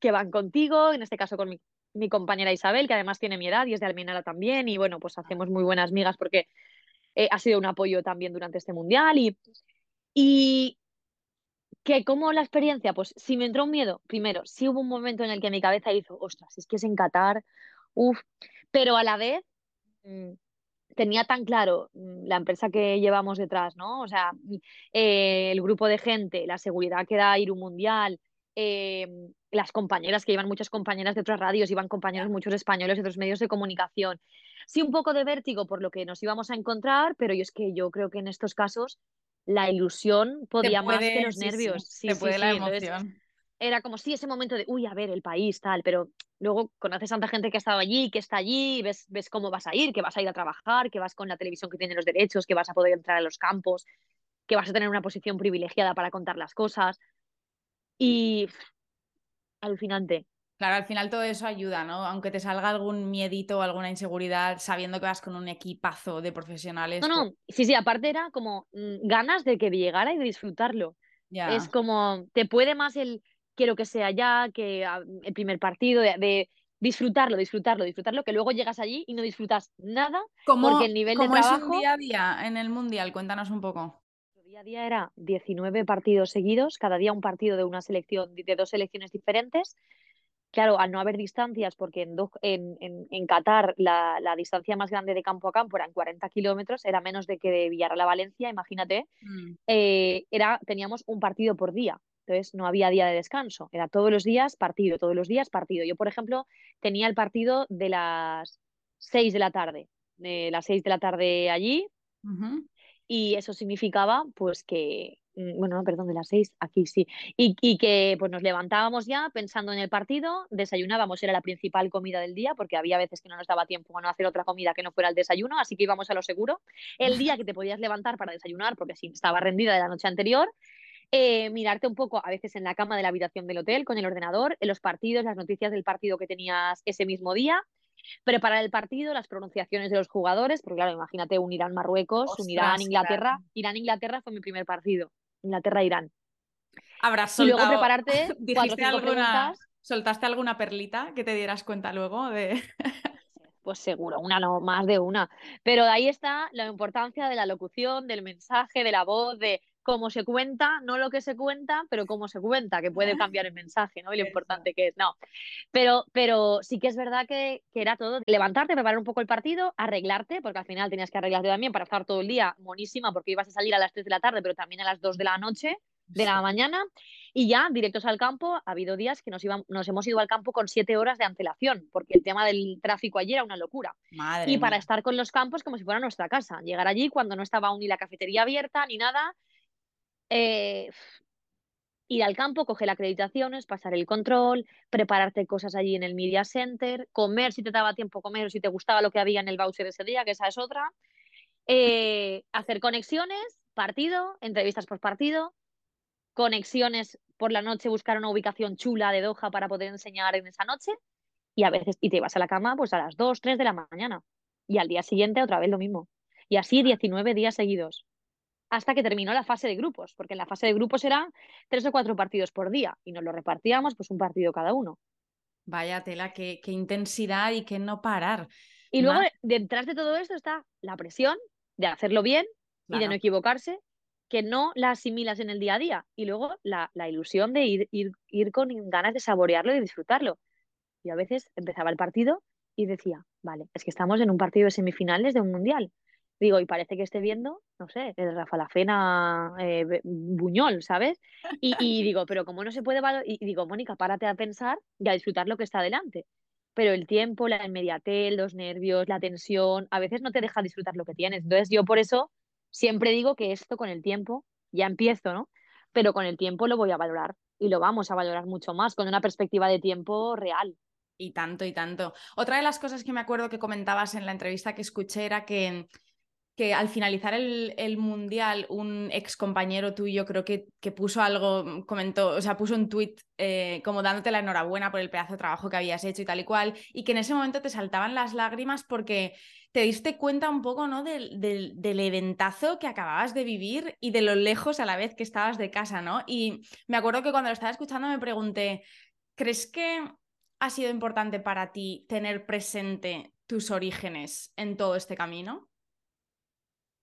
que van contigo, en este caso con mi, mi compañera Isabel, que además tiene mi edad y es de Almenara también, y bueno, pues hacemos muy buenas migas porque eh, ha sido un apoyo también durante este mundial y, y que como la experiencia, pues si me entró un miedo, primero, sí hubo un momento en el que mi cabeza hizo, ostras, es que es en Qatar, uff, pero a la vez mm, tenía tan claro mm, la empresa que llevamos detrás, ¿no? O sea, eh, el grupo de gente, la seguridad que da ir un mundial, eh, las compañeras, que iban muchas compañeras de otras radios, iban compañeros muchos españoles de otros medios de comunicación. Sí, un poco de vértigo por lo que nos íbamos a encontrar, pero yo es que yo creo que en estos casos la ilusión podía más que los nervios. Sí, sí, puede la emoción. era como, sí, ese momento de, uy, a ver, el país, tal, pero luego conoces a tanta gente que ha estado allí, que está allí, ves, ves cómo vas a ir, que vas a ir a trabajar, que vas con la televisión que tiene los derechos, que vas a poder entrar a los campos, que vas a tener una posición privilegiada para contar las cosas. Y alucinante. Claro, al final todo eso ayuda, ¿no? Aunque te salga algún miedito o alguna inseguridad, sabiendo que vas con un equipazo de profesionales. No, no, pues sí, sí, aparte era como mm, ganas de que llegara y de disfrutarlo. Es como, te puede más el quiero que sea ya, que ah, el primer partido, de, disfrutarlo, disfrutarlo, disfrutarlo, que luego llegas allí y no disfrutas nada porque el nivel de trabajo... es un día a día en el Mundial? Cuéntanos un poco. Día a día era 19 partidos seguidos, cada día un partido de una selección, de dos selecciones diferentes Claro, al no haber distancias, porque en, en, Qatar la, distancia más grande de campo a campo eran 40 kilómetros, era menos de que de Villarreal a Valencia, imagínate, mm. eh, era, teníamos un partido por día. Entonces no había día de descanso, era todos los días partido, todos los días partido. Yo, por ejemplo, tenía el partido de las 6 de la tarde, de las 6 de la tarde allí, y eso significaba pues que Mm, bueno, perdón, de las seis, aquí sí, y, que pues nos levantábamos ya pensando en el partido, desayunábamos, era la principal comida del día, porque había veces que no nos daba tiempo a no hacer otra comida que no fuera el desayuno, así que íbamos a lo seguro. El día que te podías levantar para desayunar, porque si estaba rendida de la noche anterior, eh, mirarte un poco a veces en la cama de la habitación del hotel con el ordenador, en los partidos, las noticias del partido que tenías ese mismo día, preparar el partido, las pronunciaciones de los jugadores, porque claro, imagínate un Irán-Marruecos, un Irán-Inglaterra. Irán-Inglaterra fue mi primer partido. Inglaterra-Irán. Habrás Y luego prepararte [laughs] cuatro alguna... preguntas. ¿Soltaste alguna perlita que te dieras cuenta luego de...? Pues seguro, una no, más de una. Pero ahí está la importancia de la locución, del mensaje, de la voz, de cómo se cuenta, no lo que se cuenta, pero cómo se cuenta, que puede cambiar el mensaje, ¿no? Y lo importante que es. No. Pero, pero sí que es verdad que, que, era todo levantarte, preparar un poco el partido, arreglarte, porque al final tenías que arreglarte también para estar todo el día monísima, porque ibas a salir a las 3 de la tarde, pero también a las 2 de la noche de la mañana y ya directos al campo. Ha habido días que nos, nos hemos ido al campo con siete horas de antelación, porque el tema del tráfico allí era una locura. y para estar con los campos como si fuera nuestra casa. Llegar allí cuando no estaba aún ni la cafetería abierta ni nada. Eh, ir al campo, coger acreditaciones, pasar el control, prepararte cosas allí en el Media Center, comer si te daba tiempo comer o si te gustaba lo que había en el voucher ese día, que esa es otra. Eh, hacer conexiones, partido, entrevistas por partido, conexiones por la noche, buscar una ubicación chula de Doha para poder enseñar en esa noche y a veces y te ibas a la cama pues a las 2, 3 de la mañana y al día siguiente otra vez lo mismo. Y así 19 días seguidos hasta que terminó la fase de grupos, porque en la fase de grupos eran tres o cuatro partidos por día y nos lo repartíamos pues un partido cada uno. Vaya tela, qué, qué intensidad y qué no parar. Y luego detrás de todo esto está la presión de hacerlo bien y de no equivocarse que no la asimilas en el día a día. Y luego la, ilusión de ir, ir, ir, con ganas de saborearlo y disfrutarlo. Y a veces empezaba el partido y decía, vale, es que estamos en un partido de semifinales de un mundial. Digo, y parece que esté viendo, no sé, el Rafa Lafena eh, Buñol, ¿sabes? Y, y, digo, pero como no se puede Y digo, Mónica, párate a pensar y a disfrutar lo que está delante. Pero el tiempo, la inmediatez, los nervios, la tensión, a veces no te deja disfrutar lo que tienes. Entonces yo por eso siempre digo que esto con el tiempo, ya empiezo, ¿no? Pero con el tiempo lo voy a valorar y lo vamos a valorar mucho más con una perspectiva de tiempo real. Y tanto, y tanto. Otra de las cosas que me acuerdo que comentabas en la entrevista que escuché era que que al finalizar el, mundial, un ex compañero tuyo creo que, que, puso algo, comentó, o sea, puso un tuit eh, como dándote la enhorabuena por el pedazo de trabajo que habías hecho y tal y cual, y que en ese momento te saltaban las lágrimas porque te diste cuenta un poco, ¿no? Del, del, del eventazo que acababas de vivir y de lo lejos a la vez que estabas de casa, ¿no? Y me acuerdo que cuando lo estaba escuchando me pregunté, ¿crees que ha sido importante para ti tener presente tus orígenes en todo este camino?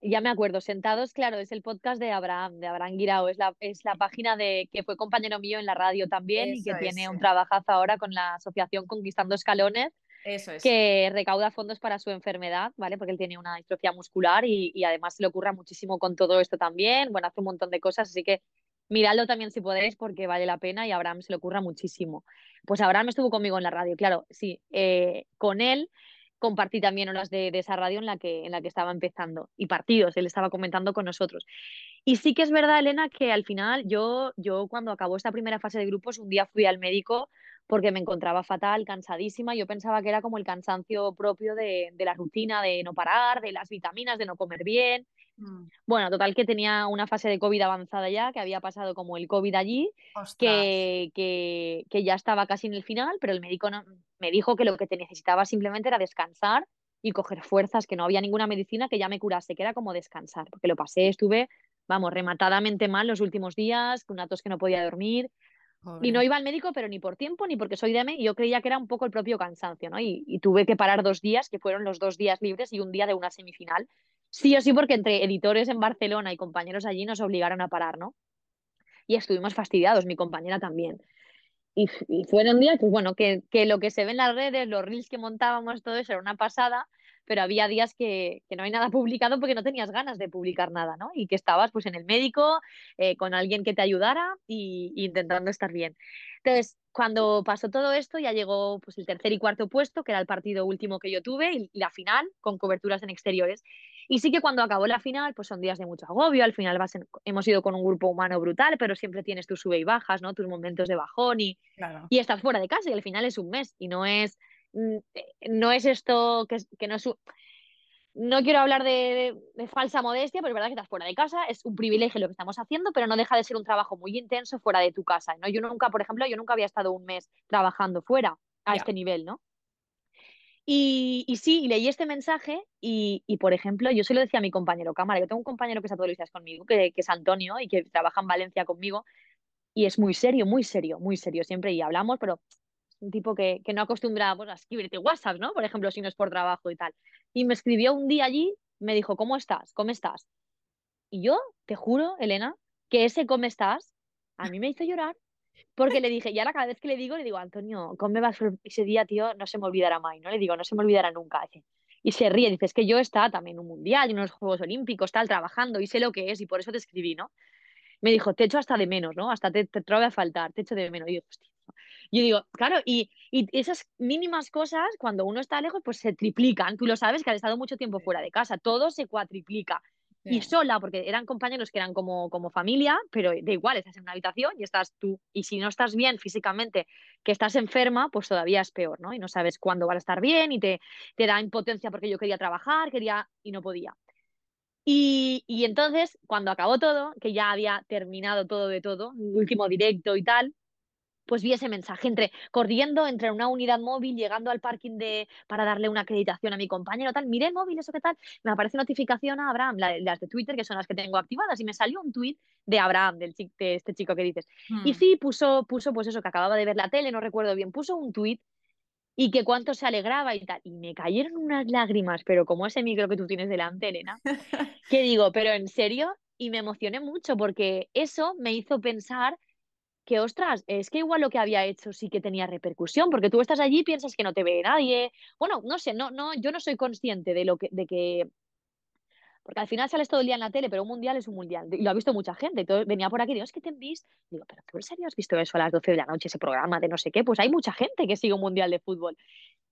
ya me acuerdo, Sentados, claro, es el podcast de Abraham, de Abraham Guirao, es la, es la página de que fue compañero mío en la radio también y que tiene un trabajazo ahora con la asociación Conquistando Escalones, Eso es. que recauda fondos para su enfermedad, ¿vale? Porque él tiene una distrofia muscular y, y, además se le ocurra muchísimo con todo esto también, bueno, hace un montón de cosas, así que miradlo también si podéis porque vale la pena y a Abraham se le ocurra muchísimo. Pues Abraham estuvo conmigo en la radio, claro, sí, eh, con él compartí también horas de, esa radio en la, que, en la que estaba empezando y partidos, él estaba comentando con nosotros. Y sí que es verdad, Elena, que al final yo, yo cuando acabó esta primera fase de grupos, un día fui al médico porque me encontraba fatal, cansadísima. Yo pensaba que era como el cansancio propio de, de la rutina, de no parar, de las vitaminas, de no comer bien. Mm. Bueno, total que tenía una fase de COVID avanzada ya, que había pasado como el COVID allí, que, que, que, ya estaba casi en el final, pero el médico no, me dijo que lo que te necesitaba simplemente era descansar y coger fuerzas, que no había ninguna medicina que ya me curase, que era como descansar, porque lo pasé, estuve, vamos, rematadamente mal los últimos días, con una tos que no podía dormir. Y no iba al médico, pero ni por tiempo ni porque soy de y yo creía que era un poco el propio cansancio, ¿no? Y, y tuve que parar dos días, que fueron los dos días libres y un día de una semifinal, sí o sí, porque entre editores en Barcelona y compañeros allí nos obligaron a parar, ¿no? Y estuvimos fastidiados, mi compañera también. Y, y fueron días, pues bueno, que, que, lo que se ve en las redes, los reels que montábamos, todo eso era una pasada, pero había días que, que, no hay nada [laughs] publicado porque no tenías ganas de publicar nada, ¿no? Y que estabas pues en el médico, eh, con alguien que te ayudara y, y, intentando estar bien. Entonces, cuando pasó todo esto, ya llegó pues el tercer y cuarto puesto, que era el partido último que yo tuve, y, y la final, con coberturas en exteriores. Y sí que cuando acabó la final, pues son días de mucho agobio, al final vas hemos ido con un grupo humano brutal, pero siempre tienes tus sube y bajas, ¿no? Tus momentos de bajón y, y estás fuera de casa y al final es un mes y no es, no es esto que, que no es... No quiero hablar de, de, falsa modestia, pero es verdad que estás fuera de casa, es un privilegio lo que estamos haciendo, pero no deja de ser un trabajo muy intenso fuera de tu casa, ¿no? Yo nunca, por ejemplo, yo nunca había estado un mes trabajando fuera a este nivel, ¿no? Y, y, sí, leí este mensaje y, y, por ejemplo, yo se lo decía a mi compañero cámara, yo tengo un compañero que está todos los días conmigo, que, que, es Antonio y que trabaja en Valencia conmigo, y es muy serio, muy serio, muy serio siempre, y hablamos, pero un tipo que, que no acostumbraba pues, a escribirte WhatsApp, ¿no? Por ejemplo, si no es por trabajo y tal. Y me escribió un día allí, me dijo, ¿cómo estás? ¿Cómo estás? Y yo, te juro, Elena, que ese ¿cómo estás? A mí me hizo llorar porque le dije, y ahora cada vez que le digo, le digo, Antonio, ¿cómo me vas ese día, tío? No se me olvidará más, ¿no? Le digo, no se me olvidará nunca. Y se ríe, dice, es que yo estaba también en un mundial, en unos Juegos Olímpicos, tal, trabajando, y sé lo que es, y por eso te escribí, ¿no? Me dijo, te echo hasta de menos, ¿no? Hasta te, te, te a faltar, te echo de menos. Y yo, hostia. Yo digo, claro, y, y, esas mínimas cosas, cuando uno está lejos, pues se triplican. Tú lo sabes que has estado mucho tiempo fuera de casa, todo se cuatriplica y sola, porque eran compañeros que eran como, como familia, pero da igual, estás en una habitación y estás tú. Y si no estás bien físicamente, que estás enferma, pues todavía es peor, ¿no? Y no sabes cuándo vas a estar bien y te, te da impotencia porque yo quería trabajar, quería y no podía. Y, y entonces, cuando acabó todo, que ya había terminado todo de todo, último directo y tal, pues vi ese mensaje entre corriendo entre una unidad móvil, llegando al parking de para darle una acreditación a mi compañero, tal, miré el móvil, eso qué tal, me aparece notificación a Abraham, las de Twitter, que son las que tengo activadas, y me salió un tweet de Abraham, del, de este chico que dices. Hmm. Y sí, puso, puso, pues eso, que acababa de ver la tele, no recuerdo bien, puso un tweet y que cuánto se alegraba y tal. Y me cayeron unas lágrimas, pero como ese micro que tú tienes delante, Elena, [laughs] que digo, pero en serio, y me emocioné mucho porque eso me hizo pensar que ostras, es que igual lo que había hecho sí que tenía repercusión, porque tú estás allí y piensas que no te ve nadie. Bueno, no sé, no, no, yo no soy consciente de lo que, de que, porque al final sales todo el día en la tele, pero un mundial es un mundial, y lo ha visto mucha gente. Entonces venía por aquí y digo, es que te han visto. Digo, pero tú en serio has visto eso a las 12 de la noche, ese programa de no sé qué, pues hay mucha gente que sigue un mundial de fútbol.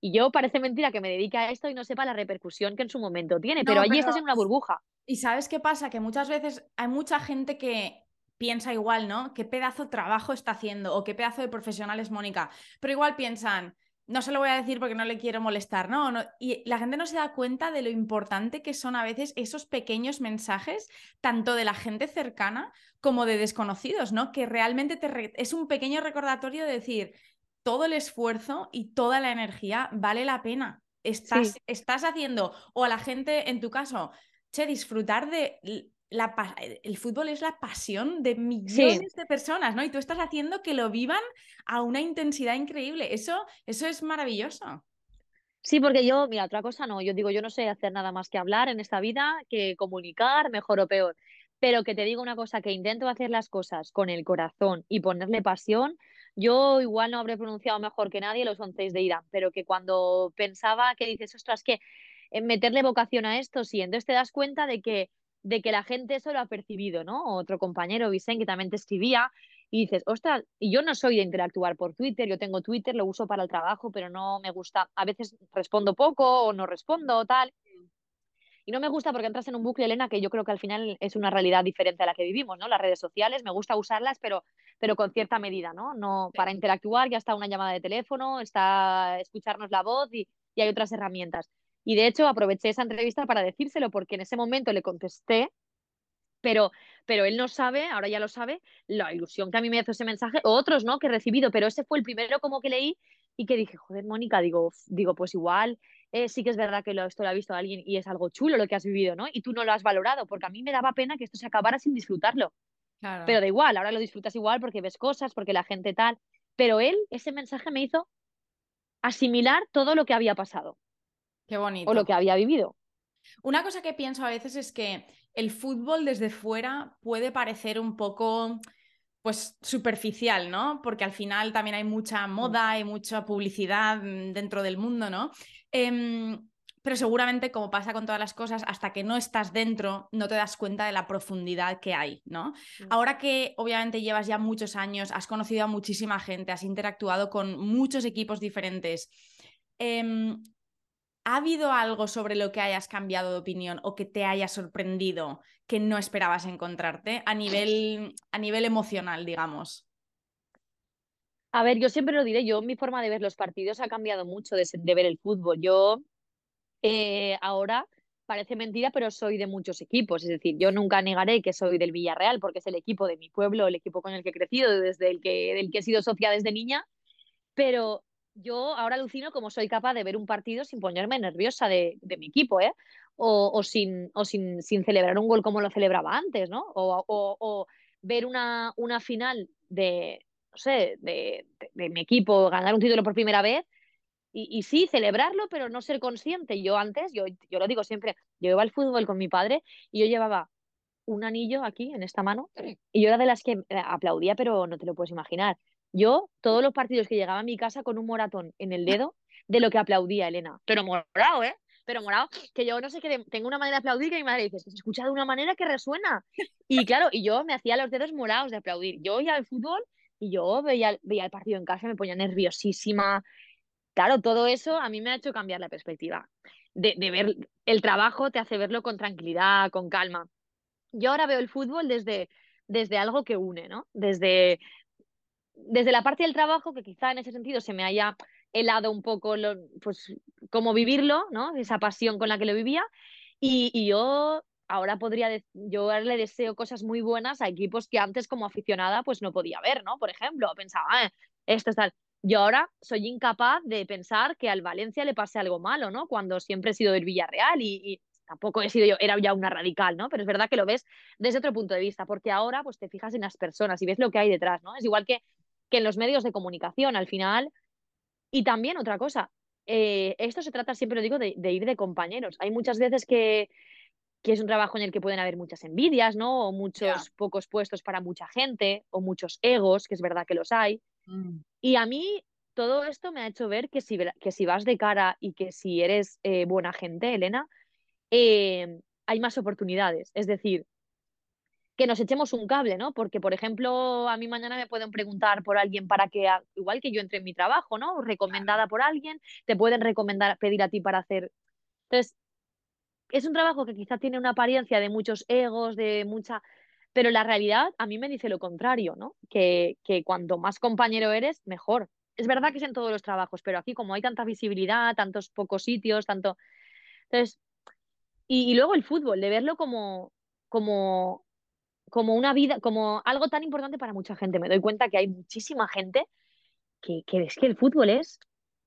Y yo parece mentira que me dedique a esto y no sepa la repercusión que en su momento tiene, pero allí estás en una burbuja. ¿Y sabes qué pasa? Que muchas veces hay mucha gente que piensa igual, ¿no? ¿Qué pedazo de trabajo está haciendo o qué pedazo de profesional es Mónica? Pero igual piensan, no se lo voy a decir porque no le quiero molestar, ¿no? Y la gente no se da cuenta de lo importante que son a veces esos pequeños mensajes, tanto de la gente cercana como de desconocidos, ¿no? Que realmente te es un pequeño recordatorio de decir, todo el esfuerzo y toda la energía vale la pena. Estás, estás haciendo, o a la gente, en tu caso, che, disfrutar de el fútbol es la pasión de millones de personas, ¿no? Y tú estás haciendo que lo vivan a una intensidad increíble. Eso, eso es maravilloso. Sí, porque yo, mira, otra cosa no, yo digo, yo no sé hacer nada más que hablar en esta vida, que comunicar, mejor o peor. Pero que te digo una cosa, que intento hacer las cosas con el corazón y ponerle pasión. Yo igual no habré pronunciado mejor que nadie los once de Irán, pero que cuando pensaba que dices, ostras, que eh, meterle vocación a esto, sí, entonces te das cuenta de que de que la gente eso lo ha percibido, ¿no? Otro compañero, Vicente, que también te escribía, y dices, ostras, y yo no soy de interactuar por Twitter, yo tengo Twitter, lo uso para el trabajo, pero no me gusta, a veces respondo poco o no respondo o tal. Y no me gusta porque entras en un bucle, Elena, que yo creo que al final es una realidad diferente a la que vivimos, ¿no? Las redes sociales, me gusta usarlas, pero, pero con cierta medida, ¿no? No para interactuar, ya está una llamada de teléfono, está escucharnos la voz y, y hay otras herramientas. Y de hecho aproveché esa entrevista para decírselo porque en ese momento le contesté, pero, pero él no sabe, ahora ya lo sabe, la ilusión que a mí me hizo ese mensaje, o otros, ¿no? Que he recibido, pero ese fue el primero como que leí y que dije, joder, Mónica, digo, digo pues igual eh, sí que es verdad que lo, esto lo ha visto alguien y es algo chulo lo que has vivido, ¿no? Y tú no lo has valorado, porque a mí me daba pena que esto se acabara sin disfrutarlo. Pero da igual, ahora lo disfrutas igual porque ves cosas, porque la gente tal. Pero él, ese mensaje me hizo asimilar todo lo que había pasado. Qué bonito. O lo que había vivido. Una cosa que pienso a veces es que el fútbol desde fuera puede parecer un poco pues superficial, ¿no? Porque al final también hay mucha mm. moda y mucha publicidad mm, dentro del mundo, ¿no? Em, pero seguramente, como pasa con todas las cosas, hasta que no estás dentro, no te das cuenta de la profundidad que hay, ¿no? Mm. Ahora que obviamente llevas ya muchos años, has conocido a muchísima gente, has interactuado con muchos equipos diferentes. Em, ¿Ha habido algo sobre lo que hayas cambiado de opinión o que te haya sorprendido que no esperabas encontrarte a nivel, a nivel emocional, digamos? A ver, yo siempre lo diré, yo mi forma de ver los partidos ha cambiado mucho de, ver el fútbol. Yo eh, ahora parece mentira, pero soy de muchos equipos. Es decir, yo nunca negaré que soy del Villarreal porque es el equipo de mi pueblo, el equipo con el que he crecido, desde el que, del que he sido socia desde niña. Pero yo ahora alucino como soy capaz de ver un partido sin ponerme nerviosa de, mi equipo, ¿eh? O, sin, o sin, sin, celebrar un gol como lo celebraba antes, ¿no? O, o ver una, una final de, no sé, de, mi equipo ganar un título por primera vez. Y, sí, celebrarlo, pero no ser consciente. Yo antes, yo, yo lo digo siempre, yo iba al fútbol con mi padre y yo llevaba un anillo aquí en esta mano y yo era de las que eh, aplaudía, pero no te lo puedes imaginar. Yo, todos los partidos que llegaba a mi casa con un moratón en el dedo de lo que aplaudía Elena. Pero morado, ¿eh? Pero morado, que yo no sé qué, tengo una manera de aplaudir que mi madre dice, se escucha de una manera que resuena. Y claro, y yo me hacía los dedos morados de aplaudir. Yo iba al fútbol y yo veía, veía el partido en casa, me ponía nerviosísima. Claro, todo eso a mí me ha hecho cambiar la perspectiva. De, de ver el trabajo te hace verlo con tranquilidad, con calma. Yo ahora veo el fútbol desde, desde algo que une, ¿no? Desde, desde la parte del trabajo, que quizá en ese sentido se me haya helado un poco, lo, pues, cómo vivirlo, ¿no? Esa pasión con la que lo vivía. Y, y yo ahora podría, yo le deseo cosas muy buenas a equipos que antes como aficionada pues no podía ver, ¿no? Por ejemplo, pensaba, ah, esto es tal. Yo ahora soy incapaz de pensar que al Valencia le pase algo malo, ¿no? Cuando siempre he sido del Villarreal y, y tampoco he sido yo, era ya una radical, ¿no? Pero es verdad que lo ves desde otro punto de vista, porque ahora pues te fijas en las personas y ves lo que hay detrás, ¿no? Es igual que que en los medios de comunicación al final. Y también otra cosa, eh, esto se trata, siempre lo digo, de, ir de compañeros. Hay muchas veces que, que, es un trabajo en el que pueden haber muchas envidias, ¿no? O muchos pocos puestos para mucha gente, o muchos egos, que es verdad que los hay. Mm. Y a mí todo esto me ha hecho ver que si, que si vas de cara y que si eres eh, buena gente, Elena, eh, hay más oportunidades. Es decir, que nos echemos un cable, ¿no? Porque, por ejemplo, a mí mañana me pueden preguntar por alguien para que, igual que yo entre en mi trabajo, ¿no? Recomendada por alguien, te pueden recomendar, pedir a ti para hacer. Entonces, es un trabajo que quizá tiene una apariencia de muchos egos, de mucha... Pero la realidad a mí me dice lo contrario, ¿no? Que, que cuanto más compañero eres, mejor. Es verdad que es en todos los trabajos, pero aquí como hay tanta visibilidad, tantos pocos sitios, tanto... Entonces, y, y luego el fútbol, de verlo como, como como una vida, como algo tan importante para mucha gente. Me doy cuenta que hay muchísima gente que, que es que el fútbol es,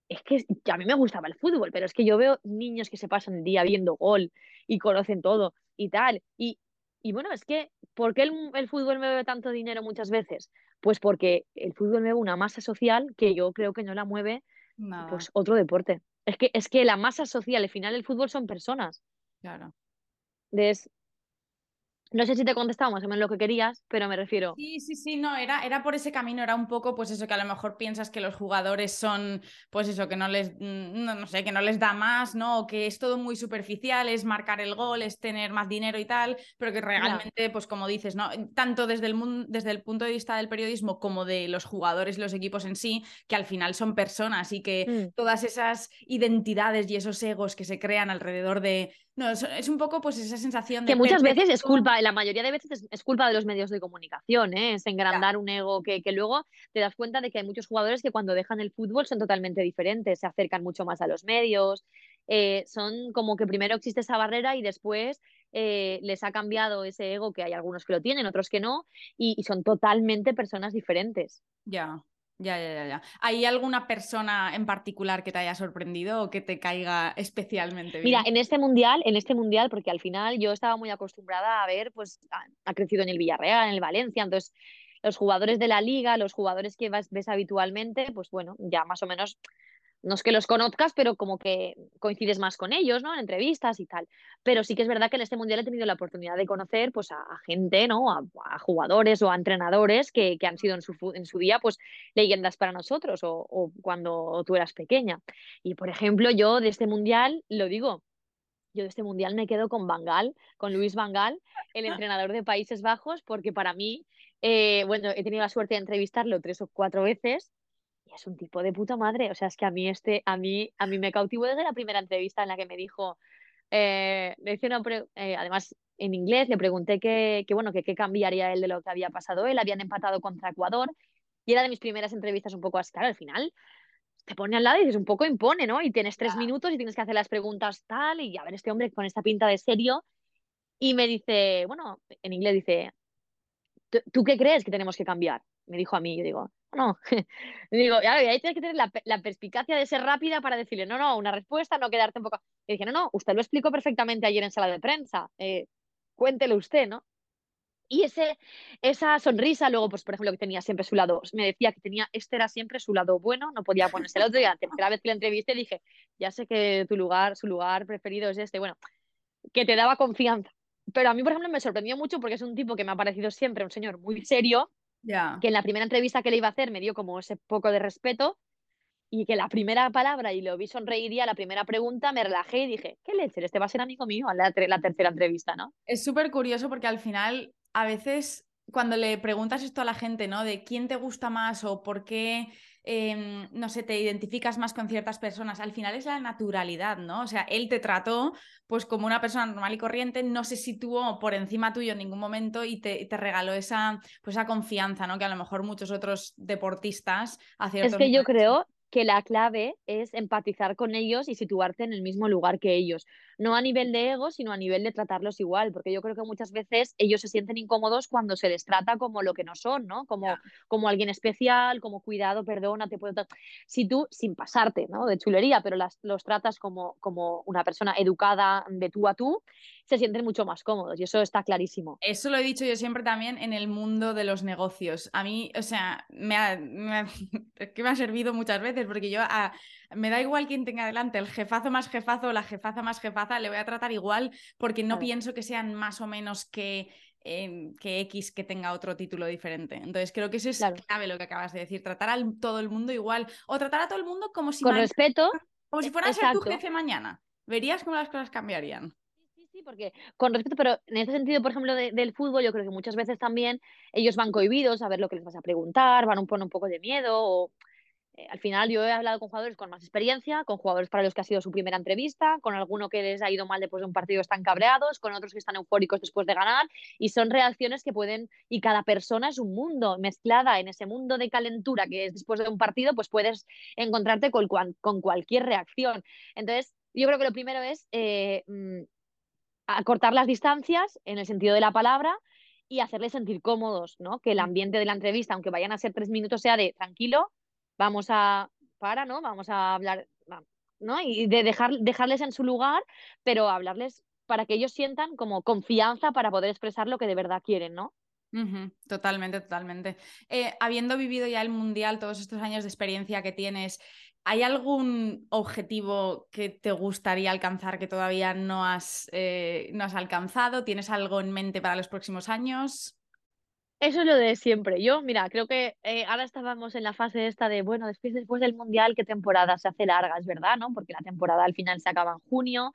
es que a mí me gustaba el fútbol, pero es que yo veo niños que se pasan el día viendo gol y conocen todo y tal. Y, y bueno, es que, ¿por qué el, el fútbol me mueve tanto dinero muchas veces? Pues porque el fútbol mueve una masa social que yo creo que no la mueve pues otro deporte. Es que, es que la masa social, al final el fútbol son personas. Claro. Entonces, no sé si te o menos lo que querías, pero me refiero. Sí, sí, sí, no, era, era por ese camino, era un poco, pues eso, que a lo mejor piensas que los jugadores son, pues eso, que no les, mm, no, sé, que no les da más, ¿no? O que es todo muy superficial, es marcar el gol, es tener más dinero y tal, pero que realmente, pues como dices, ¿no? Tanto desde el, desde el punto de vista del periodismo como de los jugadores y los equipos en sí, que al final son personas y que mm. todas esas identidades y esos egos que se crean alrededor de, no, es, un poco pues esa sensación de... Que muchas veces es culpa, la mayoría de veces es, culpa de los medios de comunicación, ¿eh? es engrandar un ego que, que, luego te das cuenta de que hay muchos jugadores que cuando dejan el fútbol son totalmente diferentes, se acercan mucho más a los medios, eh, son como que primero existe esa barrera y después eh, les ha cambiado ese ego, que hay algunos que lo tienen, otros que no, y, y son totalmente personas diferentes. Ya, ya, ya, ya, ya. ¿Hay alguna persona en particular que te haya sorprendido o que te caiga especialmente bien? Mira, en este mundial, en este mundial, porque al final yo estaba muy acostumbrada a ver, pues ha, crecido en el Villarreal, en el Valencia, entonces los jugadores de la liga, los jugadores que ves habitualmente, pues bueno, ya más o menos no es que los conozcas, pero como que coincides más con ellos, ¿no? En entrevistas y tal. Pero sí que es verdad que en este mundial he tenido la oportunidad de conocer pues, a, gente, ¿no? A, jugadores o a entrenadores que, han sido en su, en su día pues leyendas para nosotros o, cuando tú eras pequeña. Y por ejemplo, yo de este mundial, lo digo, yo de este mundial me quedo con Bangal, con Luis Bangal, el entrenador de Países Bajos, porque para mí, eh, bueno, he tenido la suerte de entrevistarlo tres o cuatro veces es un tipo de puta madre. O sea, es que a mí este, a mí, a mí me cautivó desde la primera entrevista en la que me dijo, eh, eh, además en inglés, le pregunté qué bueno, que qué cambiaría él de lo que había pasado él. Habían empatado contra Ecuador y era de mis primeras entrevistas un poco así. Claro, al final te pone al lado y dices, un poco impone, ¿no? Y tienes tres minutos y tienes que hacer las preguntas tal y a ver, este hombre con esta pinta de serio. Y me dice, bueno, en inglés dice, ¿tú qué crees que tenemos que cambiar? Me dijo a mí, yo digo, no. [laughs] digo, y ahí tienes que tener la, perspicacia de ser rápida para decirle, no, no, una respuesta, no quedarte un poco. Y dije, no, no, usted lo explicó perfectamente ayer en sala de prensa. Eh, cuéntelo usted, ¿no? Y ese, esa sonrisa, luego, pues, por ejemplo, que tenía siempre su lado, me decía que tenía, este era siempre su lado bueno, no podía ponerse el otro. Y la tercera vez que la entrevisté dije, ya sé que tu lugar, su lugar preferido es este. Bueno, que te daba confianza. Pero a mí, por ejemplo, me sorprendió mucho porque es un tipo que me ha parecido siempre un señor muy serio, que en la primera entrevista que le iba a hacer me dio como ese poco de respeto y que la primera palabra y lo vi sonreír y a la primera pregunta me relajé y dije, ¿qué leche? Este va a ser amigo mío a la, la tercera entrevista, ¿no? Es súper curioso porque al final a veces cuando le preguntas esto a la gente, ¿no? De quién te gusta más o por qué, em, no sé, te identificas más con ciertas personas, al final es la naturalidad, ¿no? O sea, él te trató pues como una persona normal y corriente, no se situó por encima tuyo en ningún momento y te, te regaló esa, pues, esa confianza, ¿no? Que a lo mejor muchos otros deportistas hacían. Es que yo creo que la clave es empatizar con ellos y situarte en el mismo lugar que ellos. No a nivel de ego, sino a nivel de tratarlos igual, porque yo creo que muchas veces ellos se sienten incómodos cuando se les trata como lo que no son, ¿no? Como, como alguien especial, como cuidado, perdona, te puedo... Si tú, sin pasarte, ¿no? De chulería, pero las, los tratas como, como una persona educada de tú a tú, se sienten mucho más cómodos y eso está clarísimo. Eso lo he dicho yo siempre también en el mundo de los negocios. A mí, o sea, me ha, [laughs] que me ha servido muchas veces porque yo me da igual quién tenga delante, el jefazo más jefazo o la jefaza más jefaza, le voy a tratar igual porque no pienso que sean más o menos que em, que X que tenga otro título diferente. Entonces creo que eso es clave lo que acabas de decir, tratar a todo el mundo igual o tratar a todo el mundo como si con respeto, como si fuera a ser tu jefe mañana. Verías cómo las cosas cambiarían. Sí, porque con respeto, pero en ese sentido, por ejemplo, del fútbol, yo creo que muchas veces también ellos van cohibidos a ver lo que les vas a preguntar, van un, un poco de miedo. O, eh, al final, yo he hablado con jugadores con más experiencia, con jugadores para los que ha sido su primera entrevista, con alguno que les ha ido mal después de un partido están cabreados, con otros que están eufóricos después de ganar, y son reacciones que pueden, y cada persona es un mundo, mezclada en ese mundo de calentura que es después de un partido, pues puedes encontrarte con, con cualquier reacción. Entonces, yo creo que lo primero es eh, mm, acortar las distancias en el sentido de la palabra y hacerles sentir cómodos, ¿no? Que el ambiente de la entrevista, aunque vayan a ser tres minutos, sea de tranquilo, vamos a, para, ¿no? Vamos a hablar, ¿no? Y de dejar, dejarles en su lugar, pero hablarles para que ellos sientan como confianza para poder expresar lo que de verdad quieren, ¿no? Totalmente, totalmente. Eh, habiendo vivido ya el Mundial, todos estos años de experiencia que tienes, ¿Hay algún objetivo que te gustaría alcanzar que todavía no has, eh, no has alcanzado? ¿Tienes algo en mente para los próximos años? Eso es lo de siempre. Yo, mira, creo que eh, ahora estábamos en la fase esta de, bueno, después, después del Mundial, ¿qué temporada se hace larga? Es verdad, ¿no? Porque la temporada al final se acaba en junio.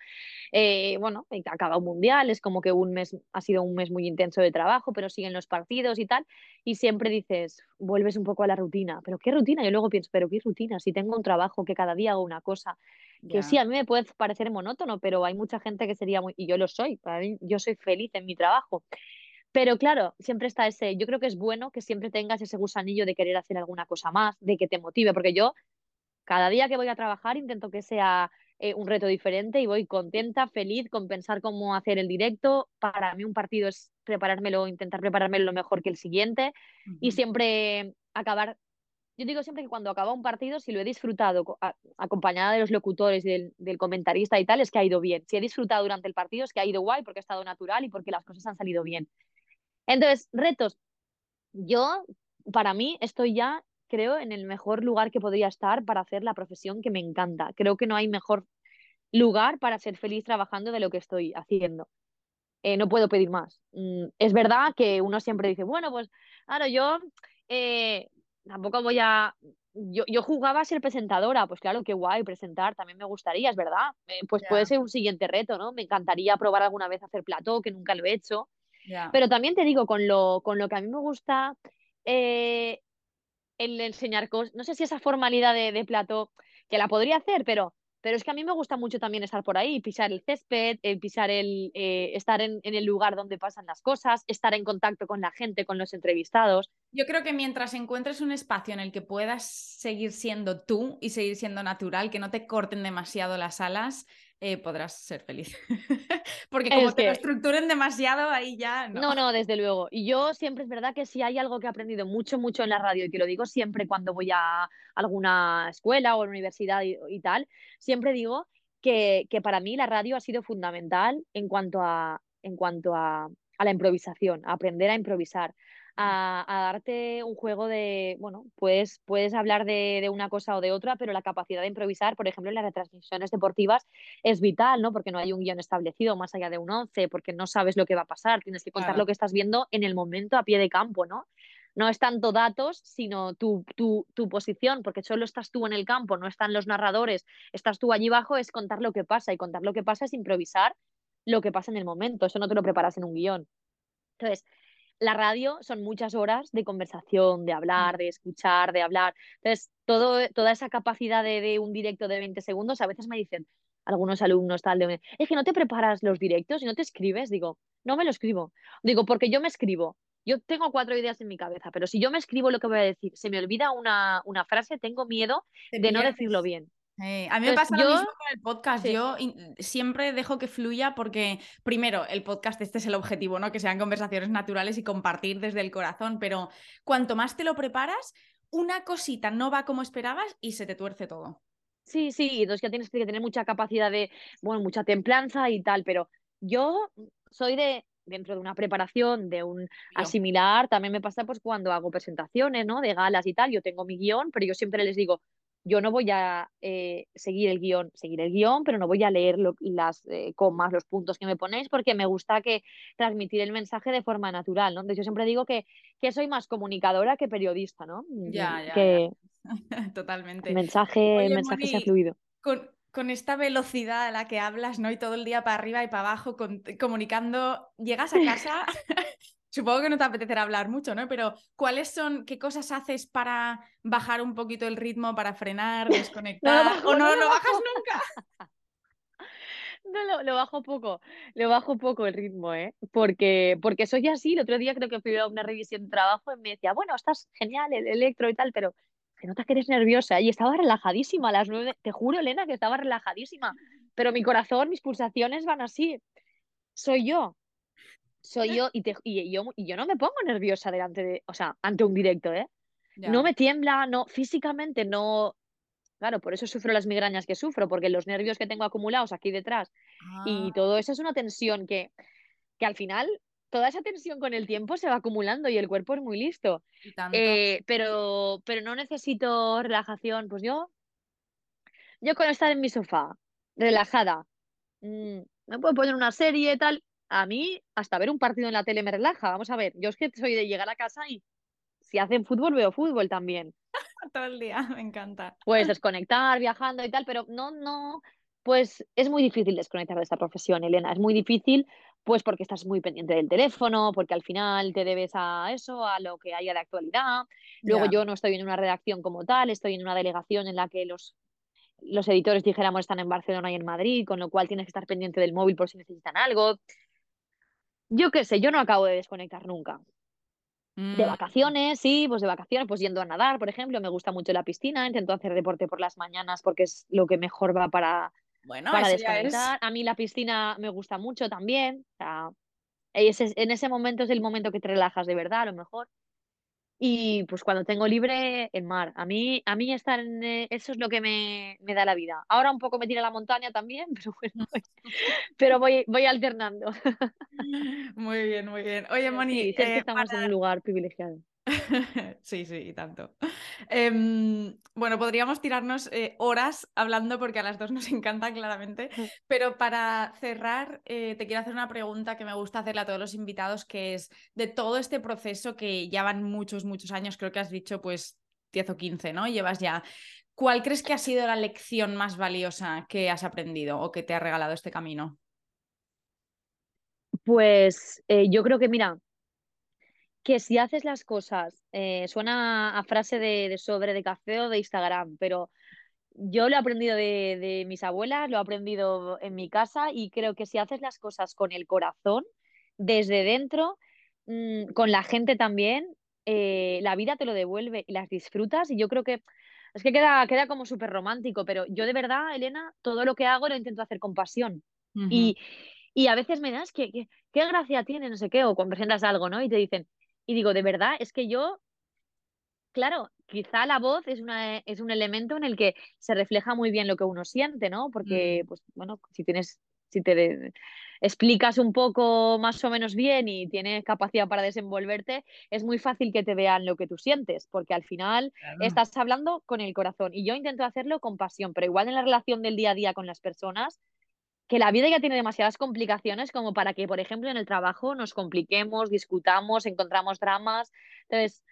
Eh, bueno, acaba un Mundial, es como que un mes, ha sido un mes muy intenso de trabajo, pero siguen los partidos y tal. Y siempre dices, vuelves un poco a la rutina. ¿Pero qué rutina? Yo luego pienso, ¿pero qué rutina? Si tengo un trabajo que cada día hago una cosa. Que sí, a mí me puede parecer monótono, pero hay mucha gente que sería muy... Y yo lo soy, para mí, yo soy feliz en mi trabajo. Pero claro, siempre está ese, yo creo que es bueno que siempre tengas ese gusanillo de querer hacer alguna cosa más, de que te motive, porque yo cada día que voy a trabajar intento que sea eh, un reto diferente y voy contenta, feliz con pensar cómo hacer el directo. Para mí un partido es preparármelo, intentar preparármelo lo mejor que el siguiente y siempre acabar. Yo digo siempre que cuando acaba un partido, si lo he disfrutado acompañada de los locutores, del, del comentarista y tal, es que ha ido bien. Si he disfrutado durante el partido, es que ha ido guay porque ha estado natural y porque las cosas han salido bien. Entonces, retos. Yo, para mí, estoy ya, creo, en el mejor lugar que podría estar para hacer la profesión que me encanta. Creo que no hay mejor lugar para ser feliz trabajando de lo que estoy haciendo. Eh, no puedo pedir más. Mm, es verdad que uno siempre dice, bueno, pues, claro, yo eh, tampoco voy a... Yo, yo, jugaba a ser presentadora, pues claro, qué guay presentar, también me gustaría, es verdad. Eh, pues puede ser un siguiente reto, ¿no? Me encantaría probar alguna vez hacer plató, que nunca lo he hecho. Pero también te digo, con lo, con lo que a mí me gusta eh, el enseñar cosas, no sé si esa formalidad de, de plató, que la podría hacer, pero pero es que a mí me gusta mucho también estar por ahí, pisar el césped, eh, pisar el, eh, estar en, en, el lugar donde pasan las cosas, estar en contacto con la gente, con los entrevistados. Yo creo que mientras encuentres un espacio en el que puedas seguir siendo tú y seguir siendo natural, que no te corten demasiado las alas, eh, podrás ser feliz. [laughs] Porque como te lo estructuren demasiado, ahí ya no. No, no, [laughs] desde luego. Y yo siempre es verdad que si hay algo que he aprendido mucho, mucho en la radio, y que lo digo siempre cuando voy a alguna escuela o universidad y, tal, siempre digo que, que, para mí la radio ha sido fundamental en cuanto a, en cuanto a, a la improvisación, a aprender a improvisar, a, darte un juego de, bueno, pues puedes hablar de, una cosa o de otra, pero la capacidad de improvisar, por ejemplo, en las retransmisiones deportivas es vital, ¿no? Porque no hay un guion establecido más allá de un once, porque no sabes lo que va a pasar, tienes que contar lo que estás viendo en el momento a pie de campo, ¿no? No es tanto datos, sino tu, tu, tu posición, porque solo estás tú en el campo, no están los narradores, estás tú allí abajo, es contar lo que pasa, y contar lo que pasa es improvisar lo que pasa en el momento, eso no te lo preparas en un guion. Entonces, la radio son muchas horas de conversación, de hablar, de escuchar, de hablar. Entonces, todo, toda esa capacidad de, un directo de 20 segundos, a veces me dicen algunos alumnos tal de, es que no te preparas los directos y no te escribes. Digo, no me lo escribo. Digo, porque yo me escribo. Yo tengo cuatro ideas en mi cabeza, pero si yo me escribo lo que voy a decir, se me olvida una, una frase, tengo miedo de no decirlo bien. Eh, a mí me pasa lo mismo con el podcast. Yo siempre dejo que fluya porque, primero, el podcast, este es el objetivo, ¿no? Que sean conversaciones naturales y compartir desde el corazón, pero cuanto más te lo preparas, una cosita no va como esperabas y se te tuerce todo. Sí, sí, entonces ya tienes que tener mucha capacidad de, bueno, mucha templanza y tal, pero yo soy de, dentro de una preparación, de un asimilar, también me pasa pues cuando hago presentaciones, ¿no? De galas y tal, yo tengo mi guion, pero yo siempre les digo, yo no voy a eh, seguir el guion, seguir el guion, pero no voy a leer las eh, comas, los puntos que me ponéis, porque me gusta que transmitir el mensaje de forma natural, ¿no? Entonces yo siempre digo que, que soy más comunicadora que periodista, ¿no? Ya, ya. Que [laughs] Totalmente. El mensaje, el mensaje se ha fluido. Con, con, esta velocidad a la que hablas, ¿no? Y todo el día para arriba y para abajo comunicando, llegas a casa [laughs] Supongo que no te apetecerá hablar mucho, ¿no? Pero ¿cuáles son, qué cosas haces para bajar un poquito el ritmo, para frenar, [laughs] desconectar? ¿O no, lo bajas nunca? [laughs] No, lo, bajo poco, lo bajo poco el ritmo, ¿eh? Porque, porque soy así. El otro día creo que fui a una revisión de trabajo y me decía, bueno, estás genial, el electro y tal, pero se nota que eres nerviosa. Y estaba relajadísima a las nueve. Te juro, Elena, que estaba relajadísima. Pero mi corazón, mis pulsaciones van así. Soy yo soy yo y, te, y, yo y yo no me pongo nerviosa delante de, o sea, ante un directo, ¿eh? No me tiembla, no, físicamente no, claro, por eso sufro las migrañas que sufro, porque los nervios que tengo acumulados aquí detrás y ah. todo eso es una tensión que, que al final, toda esa tensión con el tiempo se va acumulando y el cuerpo es muy listo. Eh, pero, pero no necesito relajación, pues yo, yo con estar en mi sofá, relajada, mm, me puedo poner una serie y tal, a mí hasta ver un partido en la tele me relaja. Vamos a ver, yo es que soy de llegar a casa y si hacen fútbol veo fútbol también. [laughs] Todo el día, me encanta. Pues desconectar, viajando y tal, pero no, no, pues es muy difícil desconectar de esta profesión, Elena. Es muy difícil, pues porque estás muy pendiente del teléfono, porque al final te debes a eso, a lo que haya de actualidad. Luego yo no estoy en una redacción como tal, estoy en una delegación en la que los los editores, dijéramos, están en Barcelona y en Madrid, con lo cual tienes que estar pendiente del móvil por si necesitan algo yo qué sé, yo no acabo de desconectar nunca. De mm. vacaciones, sí, pues de vacaciones, pues yendo a nadar, por ejemplo, me gusta mucho la piscina, intento hacer deporte por las mañanas porque es lo que mejor va para, bueno, para desconectar. A mí la piscina me gusta mucho también. O sea, en ese momento es el momento que te relajas de verdad, a lo mejor. Y pues cuando tengo libre, el mar. A mí, a mí estar en, eh, eso es lo que me, me, da la vida. Ahora un poco me tira la montaña también, [laughs] pero bueno, [laughs] pero voy, voy alternando. Muy bien, muy bien. Oye, [laughs] Moni, sí, que eh, estamos en un lugar privilegiado. [laughs] sí, sí, y tanto. Em, bueno, podríamos tirarnos eh, horas hablando porque a las dos nos [laughs] encanta claramente, pero para cerrar eh, te quiero hacer una pregunta que me gusta hacerle a todos los invitados, que es de todo este proceso que ya van muchos, muchos años, creo que has dicho pues 10 o 15, ¿no? Llevas ya. ¿Cuál crees que ha sido la lección más valiosa que has aprendido o que te ha regalado este camino? Pues eh, yo creo que, mira, que si haces las cosas, eh, suena a frase de, sobre de café o de Instagram, pero yo lo he aprendido de, mis abuelas, lo he aprendido en mi casa y creo que si haces las cosas con el corazón, desde dentro, mm, con la gente también, eh, la vida te lo devuelve y las disfrutas y yo creo que es que queda, queda como súper romántico, pero yo de verdad, Elena, todo lo que hago lo intento hacer con pasión. y, y a veces me das que, qué gracia tiene, no sé qué, o cuando presentas algo, ¿no? Y te dicen, y digo, de verdad, es que yo, claro, quizá la voz es, una, es un elemento en el que se refleja muy bien lo que uno siente, ¿no? Porque, mm. pues, bueno, si tienes si te explicas un poco más o menos bien y tienes capacidad para desenvolverte, es muy fácil que te vean lo que tú sientes, porque al final estás hablando con el corazón. Y yo intento hacerlo con pasión, pero igual en la relación del día a día con las personas, que la vida ya tiene demasiadas complicaciones como para que, por ejemplo, en el trabajo nos compliquemos, discutamos, encontramos dramas. Entonces,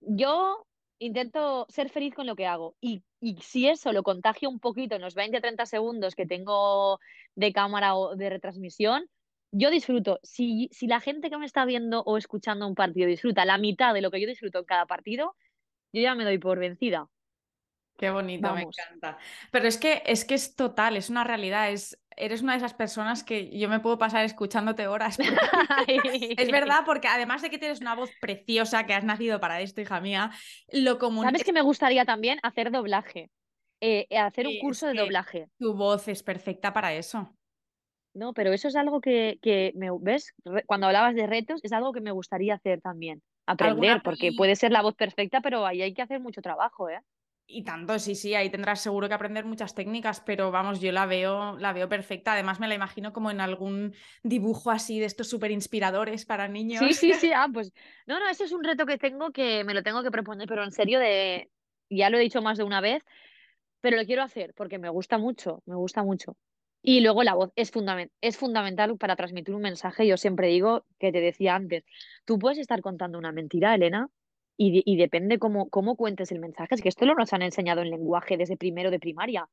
yo intento ser feliz con lo que hago y, y si eso lo contagio un poquito en los 20 30 segundos que tengo de cámara o de retransmisión, yo disfruto. Si, si la gente que me está viendo o escuchando un partido disfruta la mitad de lo que yo disfruto en cada partido, yo ya me doy por vencida. Qué bonito, me encanta. Pero es que, es que es total, es una realidad, es, eres una de esas personas que yo me puedo pasar escuchándote horas. [laughs] es verdad, porque además de que tienes una voz preciosa, que has nacido para esto, hija mía, lo común. ¿Sabes que me gustaría también hacer doblaje? Eh, hacer un curso de doblaje. Tu voz es perfecta para eso. No, pero eso es algo que, que me ves, cuando hablabas de retos, es algo que me gustaría hacer también. Aprender, porque puede ser la voz perfecta, pero ahí hay que hacer mucho trabajo, ¿eh? Y tanto, sí, sí, ahí tendrás seguro que aprender muchas técnicas, pero vamos, yo la veo, la veo perfecta. Además, me la imagino como en algún dibujo así de estos súper inspiradores para niños. Sí, sí, sí. Ah, pues. No, no, ese es un reto que tengo que me lo tengo que proponer, pero en serio, de. Ya lo he dicho más de una vez, pero lo quiero hacer porque me gusta mucho, me gusta mucho. Y luego la voz es, es fundamental para transmitir un mensaje. Yo siempre digo que te decía antes, tú puedes estar contando una mentira, Elena, y, depende cómo, cómo cuentes el mensaje. Es que esto lo nos han enseñado en lenguaje desde primero de primaria.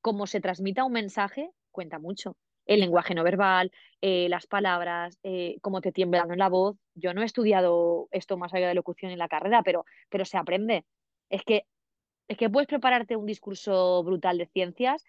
Cómo se transmita un mensaje cuenta mucho. El lenguaje no verbal, eh, las palabras, eh, cómo te tiembla en la voz. Yo no he estudiado esto más allá de locución en la carrera, pero, pero se aprende. Es que, es que puedes prepararte un discurso brutal de ciencias,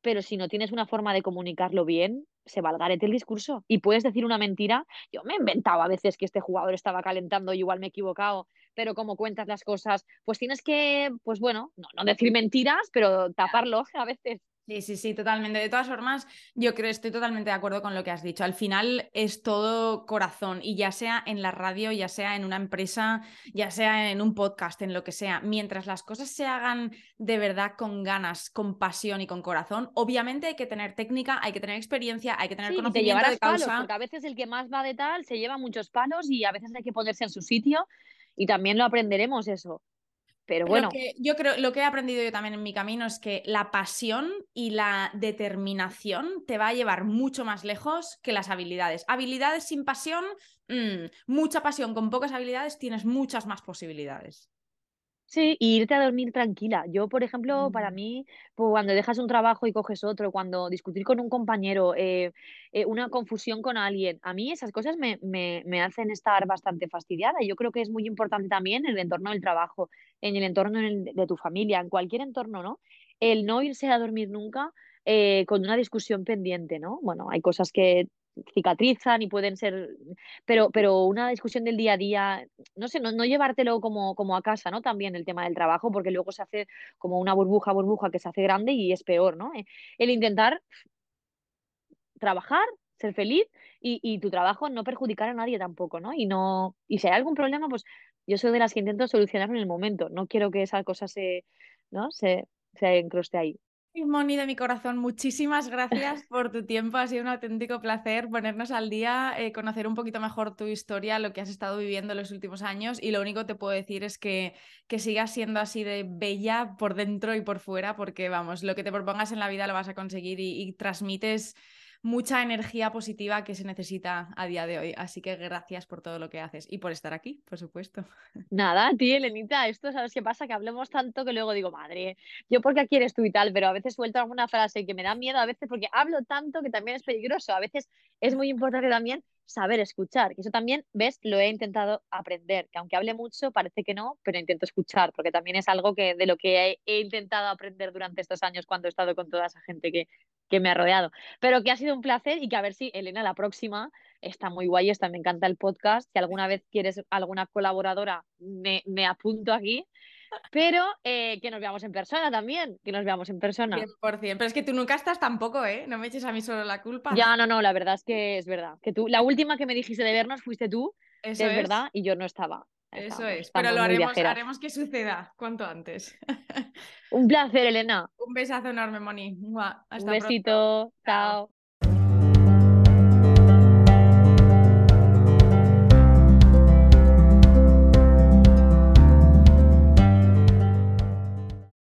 pero si no tienes una forma de comunicarlo bien, se valgarete el discurso. Y puedes decir una mentira. Yo me he inventado a veces que este jugador estaba calentando y igual me he equivocado pero como cuentas las cosas, pues tienes que, pues bueno, no, no decir mentiras, pero taparlo a veces. Sí, sí, sí, totalmente. De todas formas, yo creo, estoy totalmente de acuerdo con lo que has dicho. Al final es todo corazón y ya sea en la radio, ya sea en una empresa, ya sea en un podcast, en lo que sea, mientras las cosas se hagan de verdad con ganas, con pasión y con corazón, obviamente hay que tener técnica, hay que tener experiencia, hay que tener conocimiento de causa. Palos, porque a veces el que más va de tal se lleva muchos palos y a veces hay que ponerse en su sitio y también lo aprenderemos eso. Pero bueno. yo creo, lo que he aprendido yo también en mi camino es que la pasión y la determinación te va a llevar mucho más lejos que las habilidades. Habilidades sin pasión, mm, mucha pasión con pocas habilidades, tienes muchas más posibilidades. Sí, y irte a dormir tranquila. Yo, por ejemplo, para mm. mí, pues, cuando dejas un trabajo y coges otro, cuando discutir con un compañero, eh, eh, una confusión con alguien, a mí esas cosas me, me, me, hacen estar bastante fastidiada. Yo creo que es muy importante también en el entorno del trabajo, en el entorno de tu familia, en cualquier entorno, ¿no? El no irse a dormir nunca eh, con una discusión pendiente, ¿no? Bueno, hay cosas que cicatrizan y pueden ser, pero, pero una discusión del día a día, no sé, no, llevártelo como, como a casa, ¿no? También el tema del trabajo, porque luego se hace como una burbuja, burbuja que se hace grande y es peor, ¿no? Eh, el intentar trabajar, ser feliz y, y tu trabajo no perjudicar a nadie tampoco, ¿no? Y no, y si hay algún problema, pues yo soy de las que intento solucionarlo en el momento, no quiero que esa cosa se, ¿no? se, se encroste ahí. Moni de mi corazón, muchísimas gracias [laughs] por tu tiempo. Ha sido un auténtico placer ponernos al día, eh, conocer un poquito mejor tu historia, lo que has estado viviendo en los últimos años. Y lo único que te puedo decir es que, que sigas siendo así de bella por dentro y por fuera, porque vamos, lo que te propongas en la vida lo vas a conseguir y transmites mucha energía positiva que se necesita a día de hoy. Así que gracias por todo lo que haces y por estar aquí, por supuesto. [laughs] Nada, a ti, Elenita, esto sabes qué pasa, que hablemos tanto que luego digo, madre, yo porque aquí eres tú y tal, pero a veces suelto alguna frase que me da miedo, a veces porque hablo tanto que también es peligroso, a veces es muy importante también saber escuchar. Y eso también, ves, lo he intentado aprender, que aunque hable mucho, parece que no, pero intento escuchar, porque también es algo que de lo que he, intentado aprender durante estos años cuando he estado con toda esa gente que, que me ha rodeado. Pero que ha sido un placer y que a ver si, Elena, la próxima está muy guay, está, me encanta el podcast. Si alguna vez quieres alguna colaboradora, me, me apunto aquí pero eh, que nos veamos en persona también, que nos veamos en persona. 100%, pero es que tú nunca estás tampoco, ¿eh? No me eches a mí solo la culpa. Ya, no, no, la verdad es que es verdad. Que tú, la última que me dijiste de vernos fuiste tú, Eso es, verdad, y yo no estaba. Eso es, pero lo haremos, haremos que suceda cuanto antes. Un placer, Elena. Un besazo enorme, Moni. Un besito, chao.